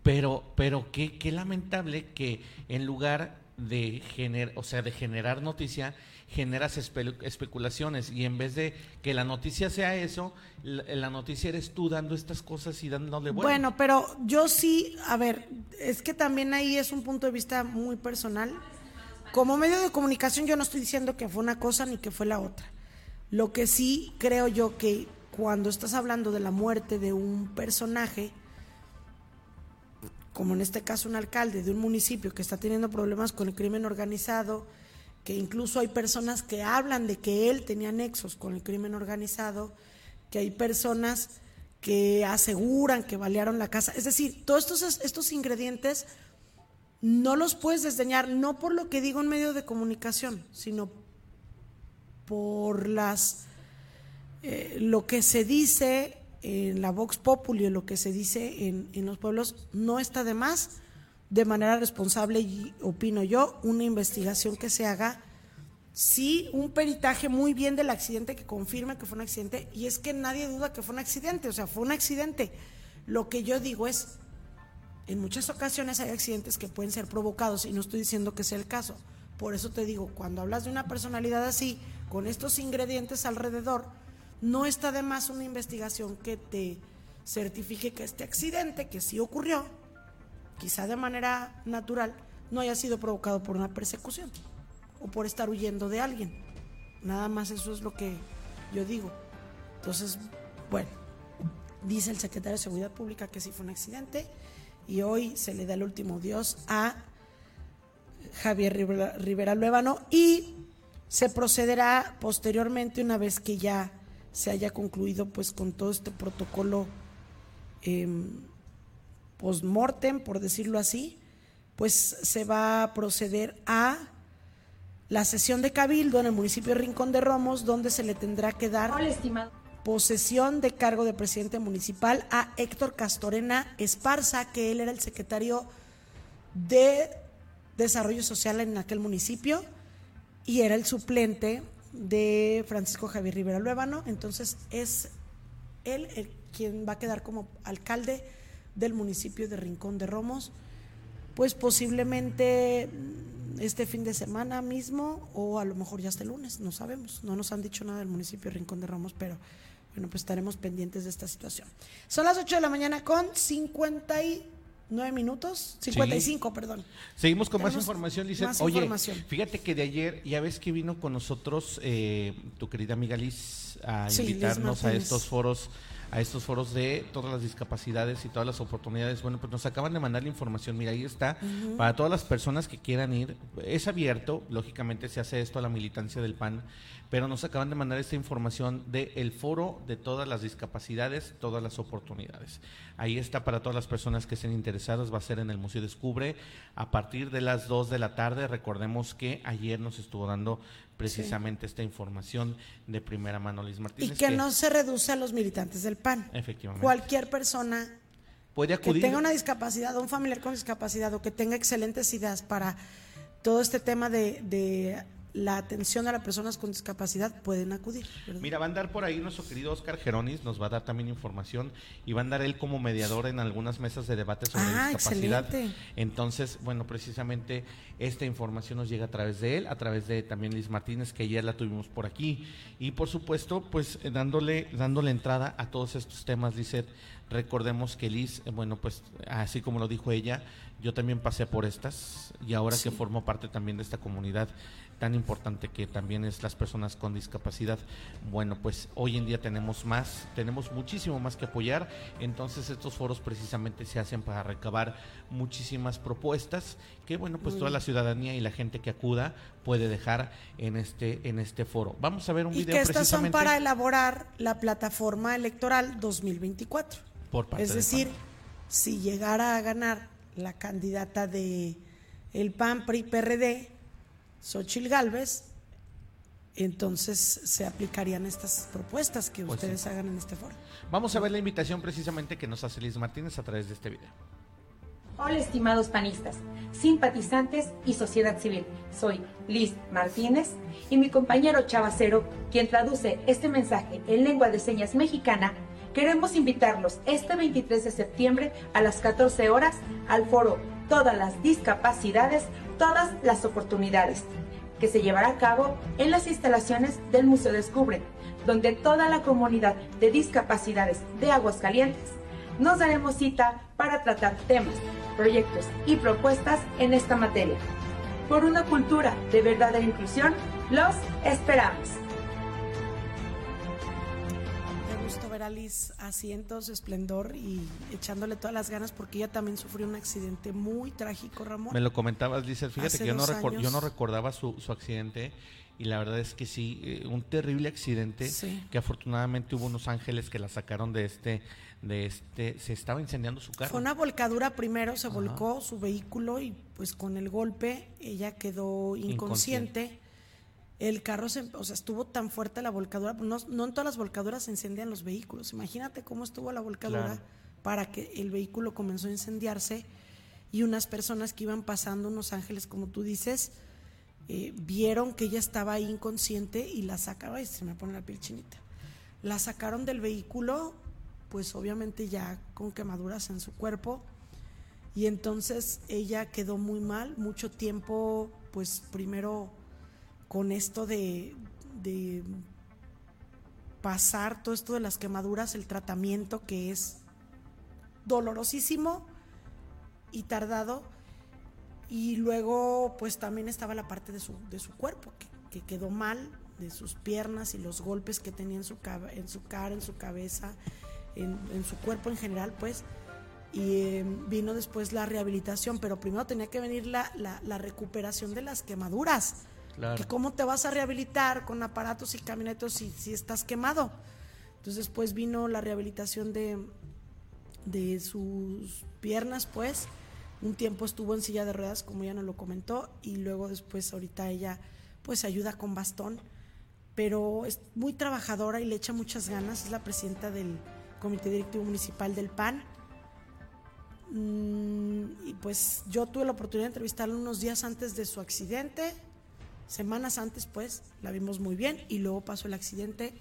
S3: Pero pero qué, qué lamentable que en lugar de gener, o sea, de generar noticia, generas especulaciones y en vez de que la noticia sea eso, la, noticia eres tú dando estas cosas y dándole
S1: bueno. Bueno, pero yo sí, a ver, es que también ahí es un punto de vista muy personal. Como medio de comunicación yo no estoy diciendo que fue una cosa ni que fue la otra. Lo que sí creo yo que cuando estás hablando de la muerte de un personaje, como en este caso un alcalde de un municipio que está teniendo problemas con el crimen organizado, que incluso hay personas que hablan de que él tenía nexos con el crimen organizado, que hay personas que aseguran que balearon la casa. Es decir, todos estos, estos ingredientes no los puedes desdeñar, no por lo que digo en medio de comunicación, sino por las eh, lo que se dice en la Vox Populi, en lo que se dice en, en los pueblos, no está de más de manera responsable y opino yo, una investigación que se haga, sí, un peritaje muy bien del accidente que confirme que fue un accidente, y es que nadie duda que fue un accidente, o sea, fue un accidente. Lo que yo digo es, en muchas ocasiones hay accidentes que pueden ser provocados, y no estoy diciendo que sea el caso. Por eso te digo, cuando hablas de una personalidad así, con estos ingredientes alrededor, no está de más una investigación que te certifique que este accidente, que sí ocurrió, quizá de manera natural, no haya sido provocado por una persecución o por estar huyendo de alguien. Nada más eso es lo que yo digo. Entonces, bueno, dice el secretario de Seguridad Pública que sí fue un accidente y hoy se le da el último dios a Javier Rivera, Luébano y se procederá posteriormente una vez que ya se haya concluido pues con todo este protocolo eh, post-mortem, por decirlo así, pues se va a proceder a la sesión de cabildo en el municipio de Rincón de Romos, donde se le tendrá que dar posesión de cargo de presidente municipal a Héctor Castorena Esparza, que él era el secretario de Desarrollo Social en aquel municipio y era el suplente de Francisco Javier Rivera Luébano, entonces es él quien va a quedar como alcalde del municipio de Rincón de Romos, pues posiblemente este fin de semana mismo o a lo mejor ya el lunes, no sabemos, no nos han dicho nada del municipio de Rincón de Romos, pero bueno, pues estaremos pendientes de esta situación. Son las 8 de la mañana con 59 minutos, 55, perdón.
S3: Seguimos con más información, Lizeth.
S1: más
S3: Oye,
S1: información.
S3: fíjate que de ayer, ya ves que vino con nosotros eh, tu querida amiga Liz a
S1: Sí, Liz
S3: invitarnos a estos foros a estos foros de todas las discapacidades y todas las oportunidades. Bueno, pues nos acaban de mandar la información. Mira, ahí está. Para todas las personas que quieran ir, es abierto. Lógicamente se hace esto a la militancia del PAN, pero nos acaban de mandar esta información del el foro de todas las discapacidades, todas las oportunidades. Ahí está para todas las personas que estén interesadas. Va a ser en el Museo Descubre a partir de las 2 de la tarde. Recordemos que ayer nos estuvo dando precisamente esta información de primera mano Liz
S1: Y
S3: Martínez.
S1: que no se reduce a los militantes del PAN.
S3: Efectivamente.
S1: Cualquier persona
S3: puede
S1: que tenga una discapacidad o un familiar con discapacidad o que tenga excelentes ideas para todo este tema de, de la atención a las personas con discapacidad, pueden acudir. ¿verdad?
S3: Mira, va a andar por ahí nuestro querido Oscar Geronis, nos va a dar también información y va a andar él como mediador en algunas mesas de debate sobre
S1: Ah,
S3: discapacidad.
S1: excelente.
S3: Entonces, bueno, precisamente esta información nos llega a través de él, a través de también Liz Martínez, que ayer la tuvimos por aquí. Y por supuesto, pues eh, dándole, dándole entrada a todos estos temas, Lizeth. Recordemos que Liz, eh, bueno, pues así como lo dijo ella, yo también pasé por estas y ahora que formo parte también de esta comunidad tan importante que también es las personas con discapacidad. Bueno, pues hoy en día tenemos más, tenemos muchísimo más que apoyar, entonces estos foros precisamente se hacen para recabar muchísimas propuestas que bueno, pues toda la ciudadanía y la gente que acuda puede dejar en este en este foro. Vamos a ver un
S1: y
S3: video
S1: que estas son para elaborar la plataforma electoral 2024.
S3: por parte
S1: Es decir, si llegara a ganar la candidata de el PAN PRI PRD, Xochil Gálvez, entonces se aplicarían estas propuestas que
S3: Pues sí.
S1: ustedes hagan en este foro.
S3: Vamos a ver la invitación precisamente que nos hace Liz Martínez a través de este video.
S4: Hola estimados panistas, simpatizantes y sociedad civil. Soy Liz Martínez y mi compañero Chavacero, quien traduce este mensaje en lengua de señas mexicana, queremos invitarlos este 23 de septiembre a las 14 horas al foro Todas las discapacidades, todas las oportunidades, que se llevará a cabo en las instalaciones del Museo Descubre, donde toda la comunidad de discapacidades de Aguascalientes nos daremos cita para tratar temas, proyectos y propuestas en esta materia. Por una cultura de verdadera inclusión, los esperamos.
S1: A Liz así en todo su esplendor y echándole todas las ganas porque ella también sufrió un accidente muy trágico, Ramón.
S3: Me lo comentabas, Lizeth. Fíjate
S1: Hace
S3: que yo no, yo no recordaba su, su accidente y la verdad es que sí, eh, un terrible accidente
S1: Sí.
S3: que afortunadamente hubo unos ángeles que la sacaron de este, de este, se estaba incendiando su carro.
S1: Fue una volcadura primero, se volcó su vehículo y pues con el golpe ella quedó inconsciente.
S3: Inconsciente.
S1: El carro se, o sea, estuvo tan fuerte la volcadura, no, no en todas las volcaduras se incendian los vehículos. Imagínate cómo estuvo la volcadura
S3: Claro.
S1: para que el vehículo comenzó a incendiarse y unas personas que iban pasando, unos ángeles como tú dices, eh, vieron que ella estaba ahí inconsciente y la sacaba y se me pone la piel chinita. La sacaron del vehículo, pues obviamente ya con quemaduras en su cuerpo y entonces ella quedó muy mal, mucho tiempo, pues primero con esto de, de pasar todo esto de las quemaduras, el tratamiento que es dolorosísimo y tardado. Y luego pues también estaba la parte de su, de su cuerpo, que, que quedó mal, de sus piernas y los golpes que tenía en su, en su cara, en su cabeza, en, en su cuerpo en general, pues. Y eh, vino después la rehabilitación, pero primero tenía que venir la, la- la recuperación de las quemaduras.
S3: Claro.
S1: ¿Cómo te vas a rehabilitar con aparatos y camionetos si, si estás quemado? Entonces después vino la rehabilitación de, de sus piernas, pues. Un tiempo estuvo en silla de ruedas, como ya nos lo comentó, y luego después ahorita ella pues ayuda con bastón, pero es muy trabajadora y le echa muchas ganas, es la presidenta del Comité Directivo Municipal del PAN. Mm, y pues yo tuve la oportunidad de entrevistarla unos días antes de su accidente, semanas antes pues, la vimos muy bien y luego pasó el accidente,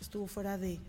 S1: estuvo fuera de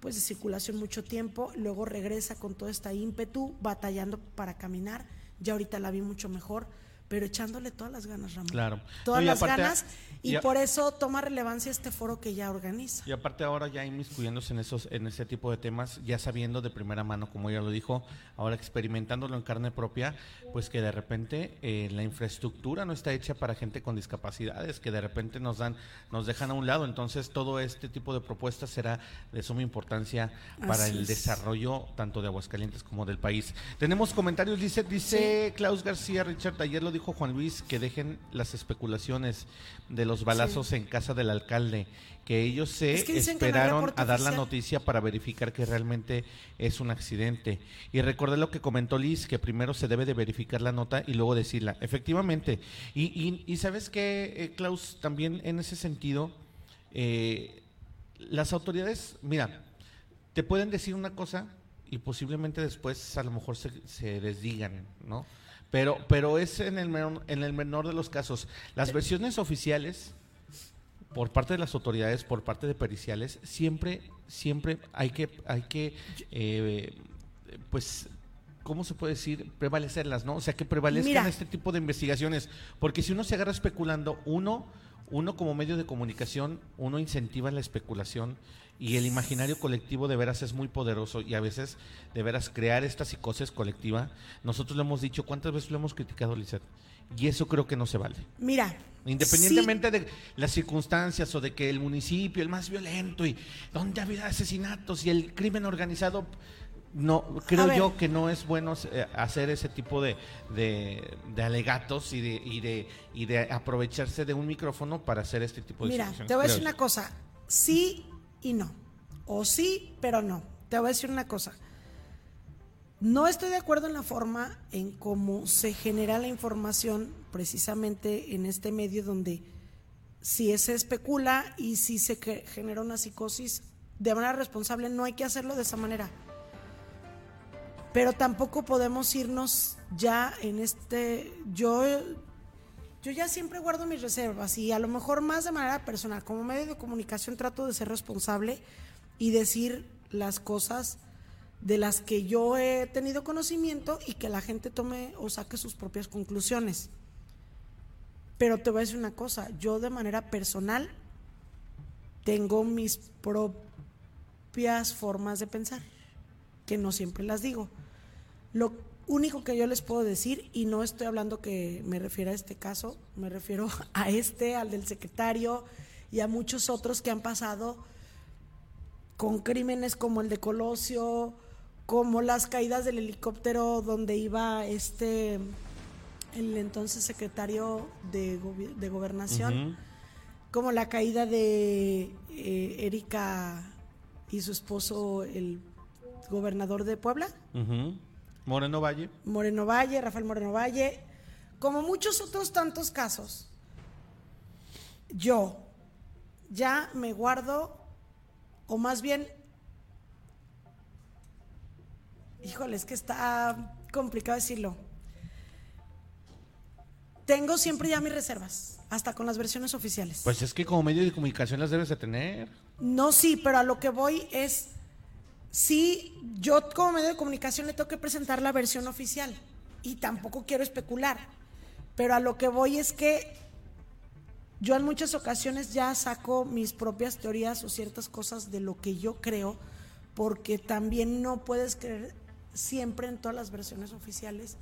S1: pues de circulación mucho tiempo, luego regresa con todo este ímpetu, batallando para caminar, ya ahorita la vi mucho mejor, pero echándole todas las ganas, Ramón.
S3: Claro.
S1: Todas
S3: No,
S1: las
S3: aparte-
S1: ganas y,
S3: a-
S1: por eso toma relevancia este foro que ya organiza.
S3: Y aparte ahora ya inmiscuyéndose en esos, en ese tipo de temas, ya sabiendo de primera mano, como ella lo dijo, ahora experimentándolo en carne propia, pues que de repente eh, la infraestructura no está hecha para gente con discapacidades, que de repente nos dan, nos dejan a un lado. Entonces todo este tipo de propuestas será de suma importancia para
S1: Así
S3: el
S1: es.
S3: desarrollo tanto de Aguascalientes como del país. Tenemos comentarios, dice, dice Klaus García Richard, ayer lo dijo Juan Luis, que dejen las especulaciones de los balazos en casa del alcalde, que ellos se
S1: Es que no
S3: esperaron a dar la noticia para verificar que realmente es un accidente. Y recordé lo que comentó Liz, que primero se debe de verificar la nota y luego decirla. Efectivamente. Y, y, y sabes que, Klaus, también en ese sentido, eh, las autoridades, mira, te pueden decir una cosa y posiblemente después a lo mejor se, se desdigan, ¿no? Pero, pero es en el, menor, en el menor de los casos. Las versiones oficiales, por parte de las autoridades, por parte de periciales, siempre, siempre hay que, hay que, eh, pues, ¿cómo se puede decir? Prevalecerlas, ¿no? O sea, que prevalezcan
S1: Mira.
S3: este tipo de investigaciones. Porque si uno se agarra especulando, uno, uno como medio de comunicación, uno incentiva la especulación y el imaginario colectivo de veras es muy poderoso y a veces de veras crear esta psicosis colectiva, nosotros lo hemos dicho, ¿cuántas veces lo hemos criticado, Lizeth? Y eso creo que no se vale.
S1: Mira,
S3: Independientemente de las circunstancias o de que el municipio, el más violento y donde ha habido asesinatos y el crimen organizado, no creo yo que no es bueno eh, hacer ese tipo de, de- de alegatos y de, y, de, y de aprovecharse de un micrófono para hacer este tipo de
S1: Mira, te voy a decir una cosa, sí y no. O sí, pero no. Te voy a decir una cosa. No estoy de acuerdo en la forma en cómo se genera la información precisamente en este medio donde si se especula y si se genera una psicosis de manera responsable, no hay que hacerlo de esa manera. Pero tampoco podemos irnos ya en este... Yo yo ya siempre guardo mis reservas y a lo mejor más de manera personal. Como medio de comunicación trato de ser responsable y decir las cosas de las que yo he tenido conocimiento y que la gente tome o saque sus propias conclusiones. Pero te voy a decir una cosa, yo de manera personal tengo mis propias formas de pensar, que no siempre las digo. Lo único que yo les puedo decir, y no estoy hablando que me refiero a este caso, me refiero a este, al del secretario y a muchos otros que han pasado con crímenes como el de Colosio, como las caídas del helicóptero donde iba este, el entonces secretario de, gobi- de gobernación, como la caída de eh, Erika y su esposo, el gobernador de Puebla.
S3: Ujú. Moreno Valle.
S1: Moreno Valle, Rafael Moreno Valle, como muchos otros tantos casos, yo ya me guardo, o más bien, híjole, es que está complicado decirlo. Tengo siempre ya mis reservas, hasta con las versiones oficiales.
S3: Pues es que como medio de comunicación las debes de tener.
S1: No, sí, pero a lo que voy es, sí, yo como medio de comunicación le tengo que presentar la versión oficial y tampoco quiero especular, pero a lo que voy es que yo en muchas ocasiones ya saco mis propias teorías o ciertas cosas de lo que yo creo, porque también no puedes creer siempre en todas las versiones oficiales.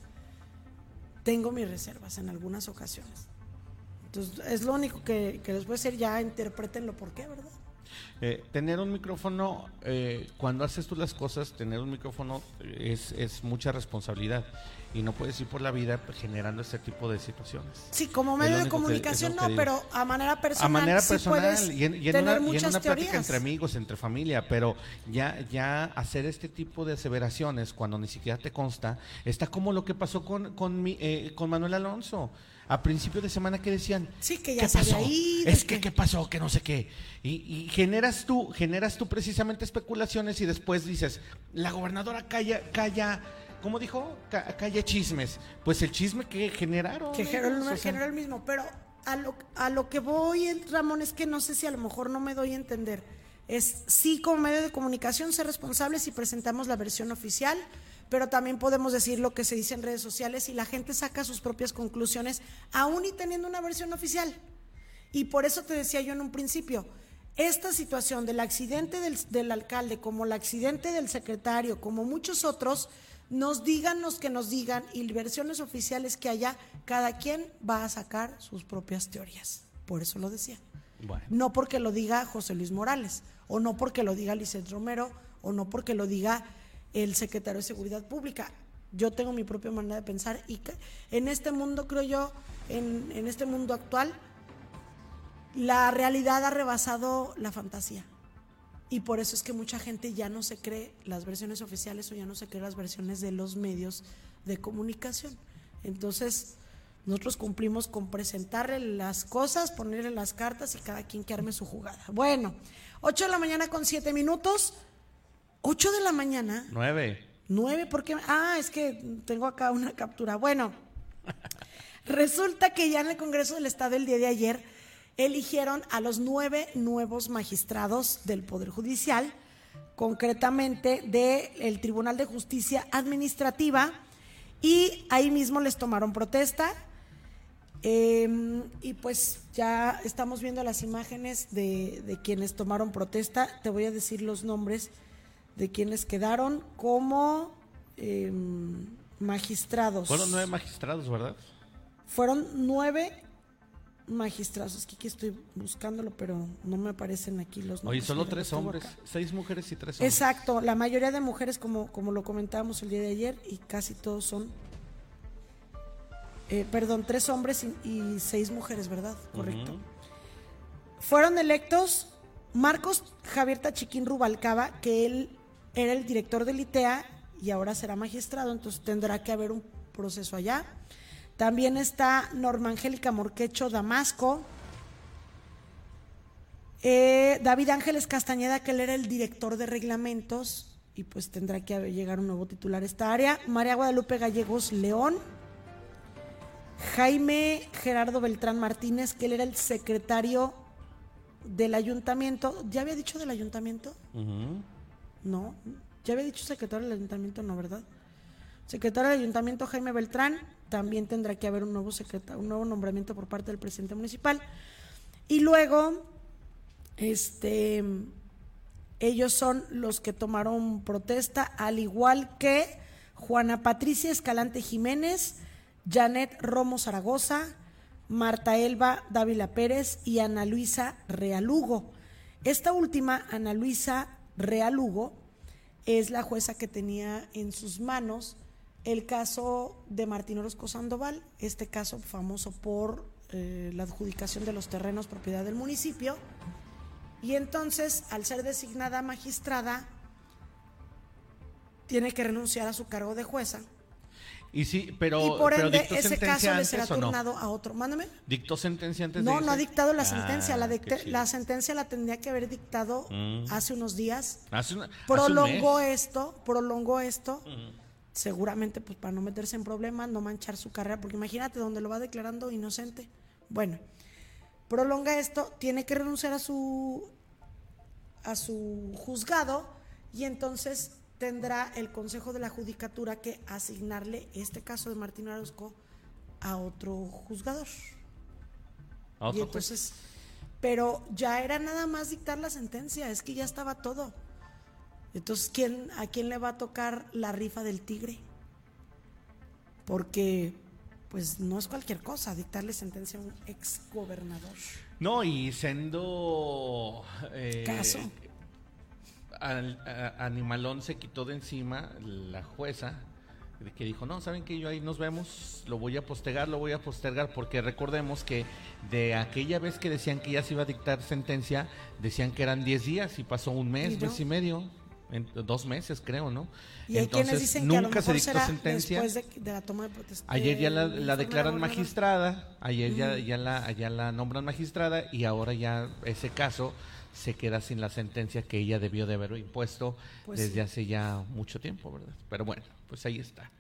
S1: Tengo mis reservas en algunas ocasiones. Entonces, es lo único que, les voy a decir, ya interpretenlo por qué, ¿verdad?
S3: Eh, tener un micrófono, eh, cuando haces tú las cosas, tener un micrófono es, es mucha responsabilidad y no puedes ir por la vida generando este tipo de situaciones.
S1: Sí, como medio de
S3: que-
S1: comunicación no, pero a manera personal
S3: a manera
S1: sí
S3: personal
S1: puedes
S3: y en, y en
S1: tener
S3: una, y en
S1: muchas
S3: una plática
S1: teorías.
S3: entre amigos, entre familia, pero ya, ya hacer este tipo de aseveraciones cuando ni siquiera te consta, está como lo que pasó con, con, mi- eh, con Manuel Alonso. A principio de semana que decían,
S1: Sí, que ya
S3: ¿qué pasó?
S1: ido,
S3: es
S1: que-
S3: que, ¿qué pasó? Que no sé qué. Y, y generas tú, generas tú precisamente especulaciones y después dices, la gobernadora calla, calla, ¿cómo dijo? Ca- calla chismes. Pues el chisme que generaron.
S1: que generó el,
S3: ellos, o sea,
S1: generó el mismo, pero a lo, a lo que voy, el- Ramón, es que no sé si a lo mejor no me doy a entender. Es sí, como medio de comunicación, ser responsables y presentamos la versión oficial, pero también podemos decir lo que se dice en redes sociales y la gente saca sus propias conclusiones, aún y teniendo una versión oficial. Y por eso te decía yo en un principio, esta situación del accidente del, del alcalde, como el accidente del secretario, como muchos otros, nos digan los que nos digan y versiones oficiales que haya, cada quien va a sacar sus propias teorías. Por eso lo decía. No porque lo diga José Luis Morales, o no porque lo diga Lizeth Romero, o no porque lo diga el secretario de Seguridad Pública. Yo tengo mi propia manera de pensar y en este mundo, creo yo, en, en este mundo actual, la realidad ha rebasado la fantasía. Y por eso es que mucha gente ya no se cree las versiones oficiales o ya no se cree las versiones de los medios de comunicación. Entonces, nosotros cumplimos con presentarle las cosas, ponerle las cartas y cada quien que arme su jugada. Bueno, 8 de la mañana con 7 minutos. 8 de la mañana.
S3: 9.
S1: 9, ¿por qué? Ah, es que tengo acá una captura. Bueno, resulta que ya en el Congreso del Estado el día de ayer eligieron a los nueve nuevos magistrados del Poder Judicial, concretamente del Tribunal de Justicia Administrativa, y ahí mismo les tomaron protesta. Em, y pues ya estamos viendo las imágenes de, quienes tomaron protesta. Te voy a decir los nombres de quienes quedaron como em, magistrados.
S3: Fueron nueve magistrados, ¿verdad?
S1: Fueron nueve magistrados. Es que aquí estoy buscándolo, pero no me aparecen aquí los nombres.
S3: Oye, solo tres hombres, seis mujeres y tres hombres.
S1: Exacto, la mayoría de mujeres, como, como lo comentábamos el día de ayer, y casi todos son. Eh, perdón, tres hombres y, seis mujeres, ¿verdad? Correcto. Fueron electos Marcos Javier Tachiquín Rubalcaba, que él era el director del ITEA y ahora será magistrado, entonces tendrá que haber un proceso allá. También está Norma Angélica Morquecho Damasco. Eh, David Ángeles Castañeda, que él era el director de reglamentos y pues tendrá que llegar un nuevo titular a esta área. María Guadalupe Gallegos León. Jaime Gerardo Beltrán Martínez, que él era el secretario del ayuntamiento. ¿Ya había dicho del ayuntamiento? No. ¿Ya había dicho secretario del ayuntamiento? No, ¿verdad? Secretario del ayuntamiento Jaime Beltrán también tendrá que haber un nuevo secretario, un nuevo nombramiento por parte del presidente municipal. Y luego, este, ellos son los que tomaron protesta, al igual que Juana Patricia Escalante Jiménez, Janet Romo Zaragoza, Marta Elba Dávila Pérez y Ana Luisa Realugo. Esta última, Ana Luisa Realugo, es la jueza que tenía en sus manos el caso de Martín Orozco Sandoval, este caso famoso por eh, la adjudicación de los terrenos propiedad del municipio, y entonces, al ser designada magistrada, tiene que renunciar a su cargo de jueza.
S3: Y sí, pero,
S1: y por ende, ese caso le será turnado a otro. Mándame.
S3: ¿Dictó sentencia antes
S1: no, No, no ha dictado la sentencia. La, ah, la, sentencia la tendría que haber dictado mm. hace unos días.
S3: Hace
S1: prolongó esto, prolongó esto. Mm seguramente pues para no meterse en problemas, no manchar su carrera, porque imagínate donde lo va declarando inocente. Bueno, prolonga esto, tiene que renunciar a su a su juzgado y entonces tendrá el Consejo de la Judicatura que asignarle este caso de Martín Orozco a otro juzgador. y entonces, pero ya era nada más dictar la sentencia, es que ya estaba todo. Entonces, ¿quién, ¿a quién le va a tocar la rifa del tigre? Porque, pues, no es cualquier cosa dictarle sentencia a un ex gobernador.
S3: No, y siendo...
S1: Eh, Caso.
S3: Animalón se quitó de encima la jueza que dijo, no, ¿saben que Yo ahí nos vemos, lo voy a postergar, lo voy a postergar, porque recordemos que de aquella vez que decían que ya se iba a dictar sentencia, decían que eran 10 días y pasó un mes, mes y medio en dos meses creo, ¿no?
S1: Y Entonces, dicen nunca se dictó sentencia. Después de, la toma de protesta.
S3: Ayer ya la, declaran magistrada, ayer ya, ya, la, ya la nombran magistrada y ahora ya ese caso se queda sin la sentencia que ella debió de haber impuesto pues desde hace ya mucho tiempo, ¿verdad? Pero bueno, pues ahí está.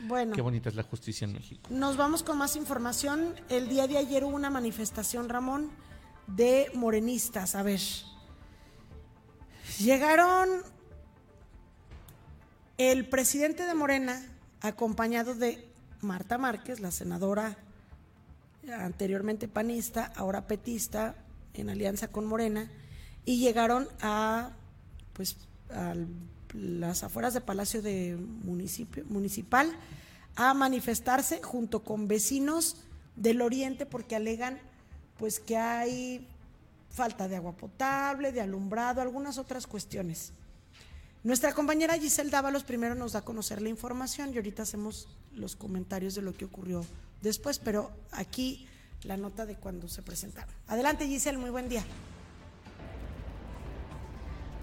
S1: Bueno.
S3: Qué bonita es la justicia en México.
S1: Nos vamos con más información. El día de ayer hubo una manifestación, Ramón, de morenistas. A ver. Llegaron El presidente de Morena, acompañado de Marta Márquez, la senadora anteriormente panista, ahora petista, en alianza con Morena, y llegaron a pues a las afueras de Palacio de Municipio, Municipal a manifestarse junto con vecinos del Oriente porque alegan pues que hay falta de agua potable, de alumbrado, algunas otras cuestiones. Nuestra compañera Giselle Dávalos primero nos da a conocer la información y ahorita hacemos los comentarios de lo que ocurrió después, pero aquí la nota de cuando se presentaron. Adelante Giselle, muy buen día.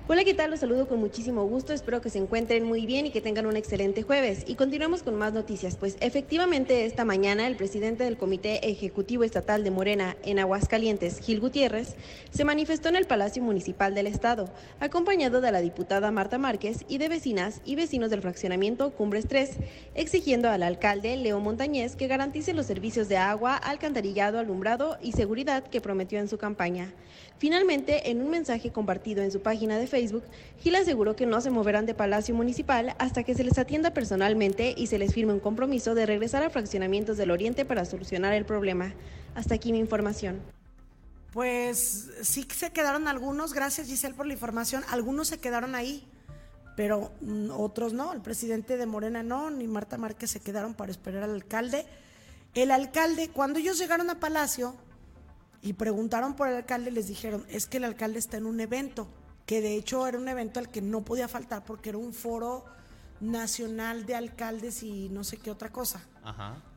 S5: Hola, ¿qué tal? Los saludo con muchísimo gusto. Espero que se encuentren muy bien y que tengan un excelente jueves. Y continuamos con más noticias. Pues efectivamente esta mañana el presidente del Comité Ejecutivo Estatal de Morena en Aguascalientes, Gil Gutiérrez, se manifestó en el Palacio Municipal del Estado, acompañado de la diputada Marta Márquez y de vecinas y vecinos del fraccionamiento Cumbres 3, exigiendo al alcalde Leo Montañez que garantice los servicios de agua, alcantarillado, alumbrado y seguridad que prometió en su campaña. Finalmente, en un mensaje compartido en su página de Facebook, Gil aseguró que no se moverán de Palacio Municipal hasta que se les atienda personalmente y se les firme un compromiso de regresar a fraccionamientos del Oriente para solucionar el problema. Hasta aquí mi información.
S1: Pues sí se quedaron algunos, gracias Giselle por la información, algunos se quedaron ahí, pero mm, otros no, el presidente de Morena no, ni Marta Márquez se quedaron para esperar al alcalde. El alcalde, cuando ellos llegaron a Palacio, y preguntaron por el alcalde, les dijeron, es que el alcalde está en un evento, que de hecho era un evento al que no podía faltar porque era un foro nacional de alcaldes y no sé qué otra cosa,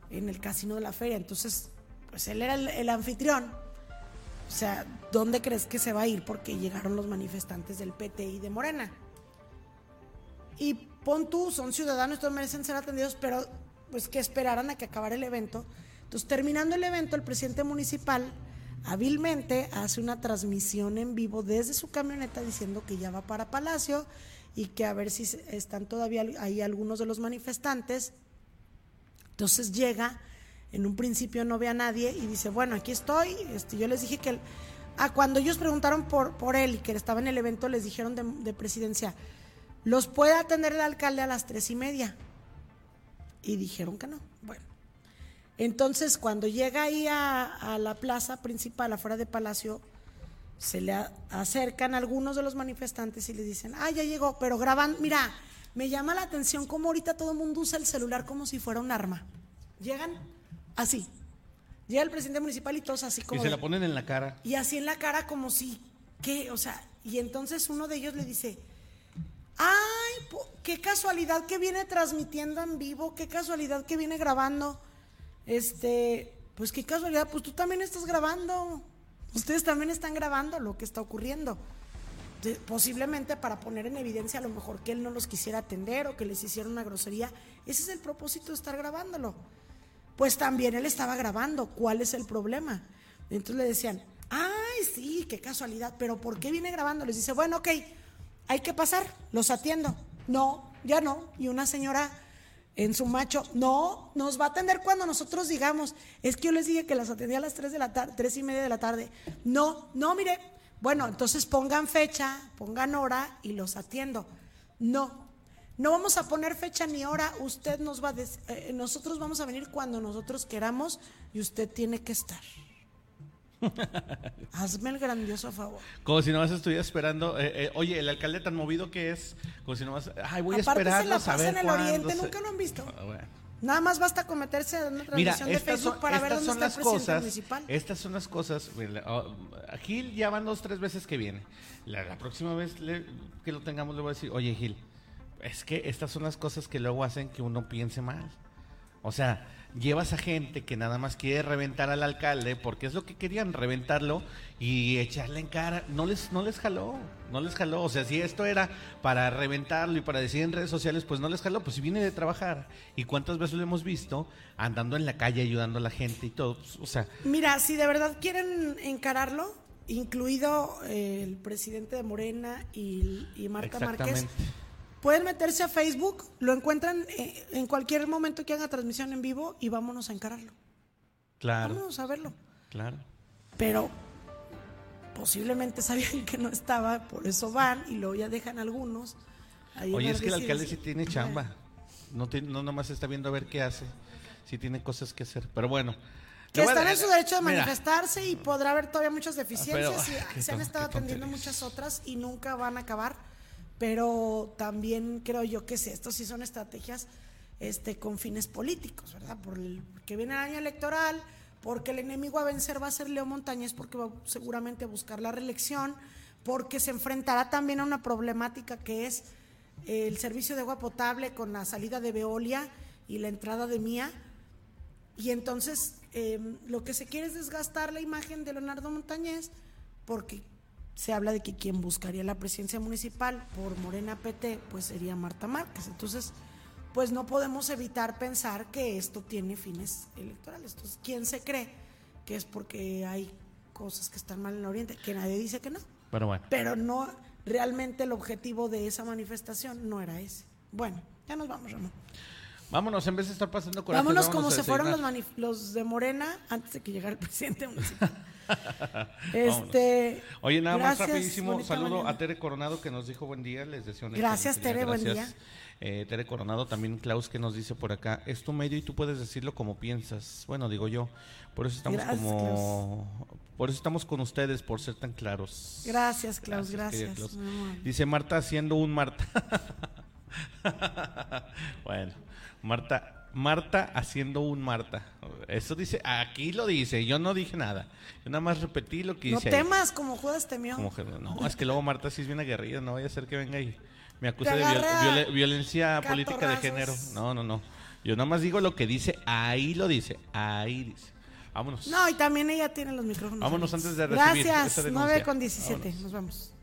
S1: en el casino de la feria. Entonces, pues él era el, anfitrión. O sea, ¿dónde crees que se va a ir? Porque llegaron los manifestantes del PT y de Morena. Y pon tú, son ciudadanos, todos merecen ser atendidos, pero pues que esperaran a que acabara el evento. Entonces, terminando el evento, el presidente municipal hábilmente hace una transmisión en vivo desde su camioneta diciendo que ya va para Palacio y que a ver si están todavía ahí algunos de los manifestantes. Entonces llega, en un principio no ve a nadie y dice, bueno, aquí estoy. Este, yo les dije que... cuando ellos preguntaron por, por él y que estaba en el evento, les dijeron de, de presidencia, los puede atender el alcalde a las tres y media. Y dijeron que no. Bueno. Entonces, cuando llega ahí a, la plaza principal, afuera de Palacio, se le acercan algunos de los manifestantes y le dicen, ah, ya llegó, pero graban, mira, me llama la atención cómo ahorita todo el mundo usa el celular como si fuera un arma. Llegan así. Llega el presidente municipal y todos así como...
S3: Y se la ponen en la cara.
S1: Y así en la cara como si, ¿qué? O sea, y entonces uno de ellos le dice, ay, qué casualidad que viene transmitiendo en vivo, qué casualidad que viene grabando este, pues qué casualidad, pues tú también estás grabando. Ustedes también están grabando lo que está ocurriendo. posiblemente para poner en evidencia a lo mejor que él no los quisiera atender o que les hiciera una grosería. Ese es el propósito de estar grabándolo. Pues también él estaba grabando. ¿Cuál es el problema? Entonces le decían, ay, sí, qué casualidad, pero ¿por qué viene grabando? Les dice, bueno, ok, hay que pasar, los atiendo. No, ya no. Y una señora en su macho. No, nos va a atender cuando nosotros digamos. Es que yo les dije que las atendía a las 3 de la tarde, 3 y media de la tarde. No, no, mire. Bueno, entonces pongan fecha, pongan hora y los atiendo. No, no vamos a poner fecha ni hora. Usted nos va a eh, nosotros vamos a venir cuando nosotros queramos y usted tiene que estar. Hazme el grandioso favor.
S3: Como si nomás estuviera esperando. Eh, eh, oye, el alcalde tan movido que es, como si nomás. Ay, voy a esperar.
S1: Se la pasa en el oriente, nunca lo han visto. Ah, Nada más basta cometerse en una transmisión de Facebook para ver dónde está el
S3: cosas,
S1: municipal.
S3: Estas son las cosas. Oh, Gil ya van dos, tres veces que viene. La, próxima vez que lo tengamos le voy a decir, oye Gil, es que estas son las cosas que luego hacen que uno piense mal. O sea, llevas a gente que nada más quiere reventar al alcalde porque es lo que querían, reventarlo y echarle en cara. No les, no les jaló, no les jaló. O sea, si esto era para reventarlo y para decir en redes sociales, pues no les jaló, pues si viene de trabajar. ¿Y cuántas veces lo hemos visto andando en la calle ayudando a la gente y todo? Pues, o sea.
S1: Mira, si de verdad quieren encararlo, incluido el presidente de Morena y, y Marta Márquez Pueden meterse a Facebook, lo encuentran eh, en cualquier momento que haga transmisión en vivo y vámonos a encararlo.
S3: Claro.
S1: Vámonos a verlo.
S3: Claro.
S1: Pero posiblemente sabían que no estaba, por eso van y luego ya dejan algunos Ahí
S3: Oye, es que el alcalde sí tiene chamba. No, tiene- no nomás está viendo a ver qué hace. Sí tiene cosas que hacer. Pero bueno.
S1: Que están en su derecho de
S3: Mira,
S1: manifestarse y podrá haber todavía muchas deficiencias
S3: Pero,
S1: y se han estado atendiendo muchas otras y nunca van a acabar. Pero también creo yo que sí, estos sí son estrategias este, con fines políticos, ¿verdad? Por el, porque viene el año electoral, porque el enemigo a vencer va a ser Leo Montañez, porque va seguramente a buscar la reelección, porque se enfrentará también a una problemática que es el servicio de agua potable con la salida de Veolia y la entrada de Mía. Y entonces eh, lo que se quiere es desgastar la imagen de Leonardo Montañez porque se habla de que quien buscaría la presidencia municipal por Morena PT pues sería Marta Márquez. Entonces, pues no podemos evitar pensar que esto tiene fines electorales. Entonces, ¿quién se cree que es porque hay cosas que están mal en el Oriente? Que nadie dice que no.
S3: Pero bueno.
S1: Pero no, realmente el objetivo de esa manifestación no era ese. Bueno, ya nos vamos, Ramón.
S3: Vámonos, en vez de estar pasando coraje.
S1: Vámonos como se fueron los, los de Morena antes de que llegara el presidente municipal. este,
S3: Oye, nada más rapidísimo, saludo
S1: mañana.
S3: a Tere Coronado que nos dijo buen día, les deseo un
S1: Gracias, Tere, buen
S3: gracias. Eh, Tere Coronado, también Klaus que nos dice por acá, es tu medio y tú puedes decirlo como piensas. Bueno, digo yo, por eso estamos
S1: Gracias,
S3: como... Por eso estamos con ustedes, por ser tan claros.
S1: Gracias, Klaus, gracias.
S3: Klaus. Dice Marta haciendo un Marta. bueno, Marta, Marta haciendo un Marta. Eso dice, aquí lo dice, yo no dije nada. Yo nada más repetí lo que
S1: no
S3: dice. No
S1: temas, ahí. como Judas temió.
S3: No, es que luego Marta sí es bien aguerrida, no vaya a ser que venga y me acuse de violencia política de género. No, no, no. Yo nada más digo lo que dice, ahí lo dice, ahí dice. Vámonos.
S1: No, y también ella tiene los micrófonos.
S3: Vámonos antes de recibir.
S1: Gracias, 9 con 17, nos vamos.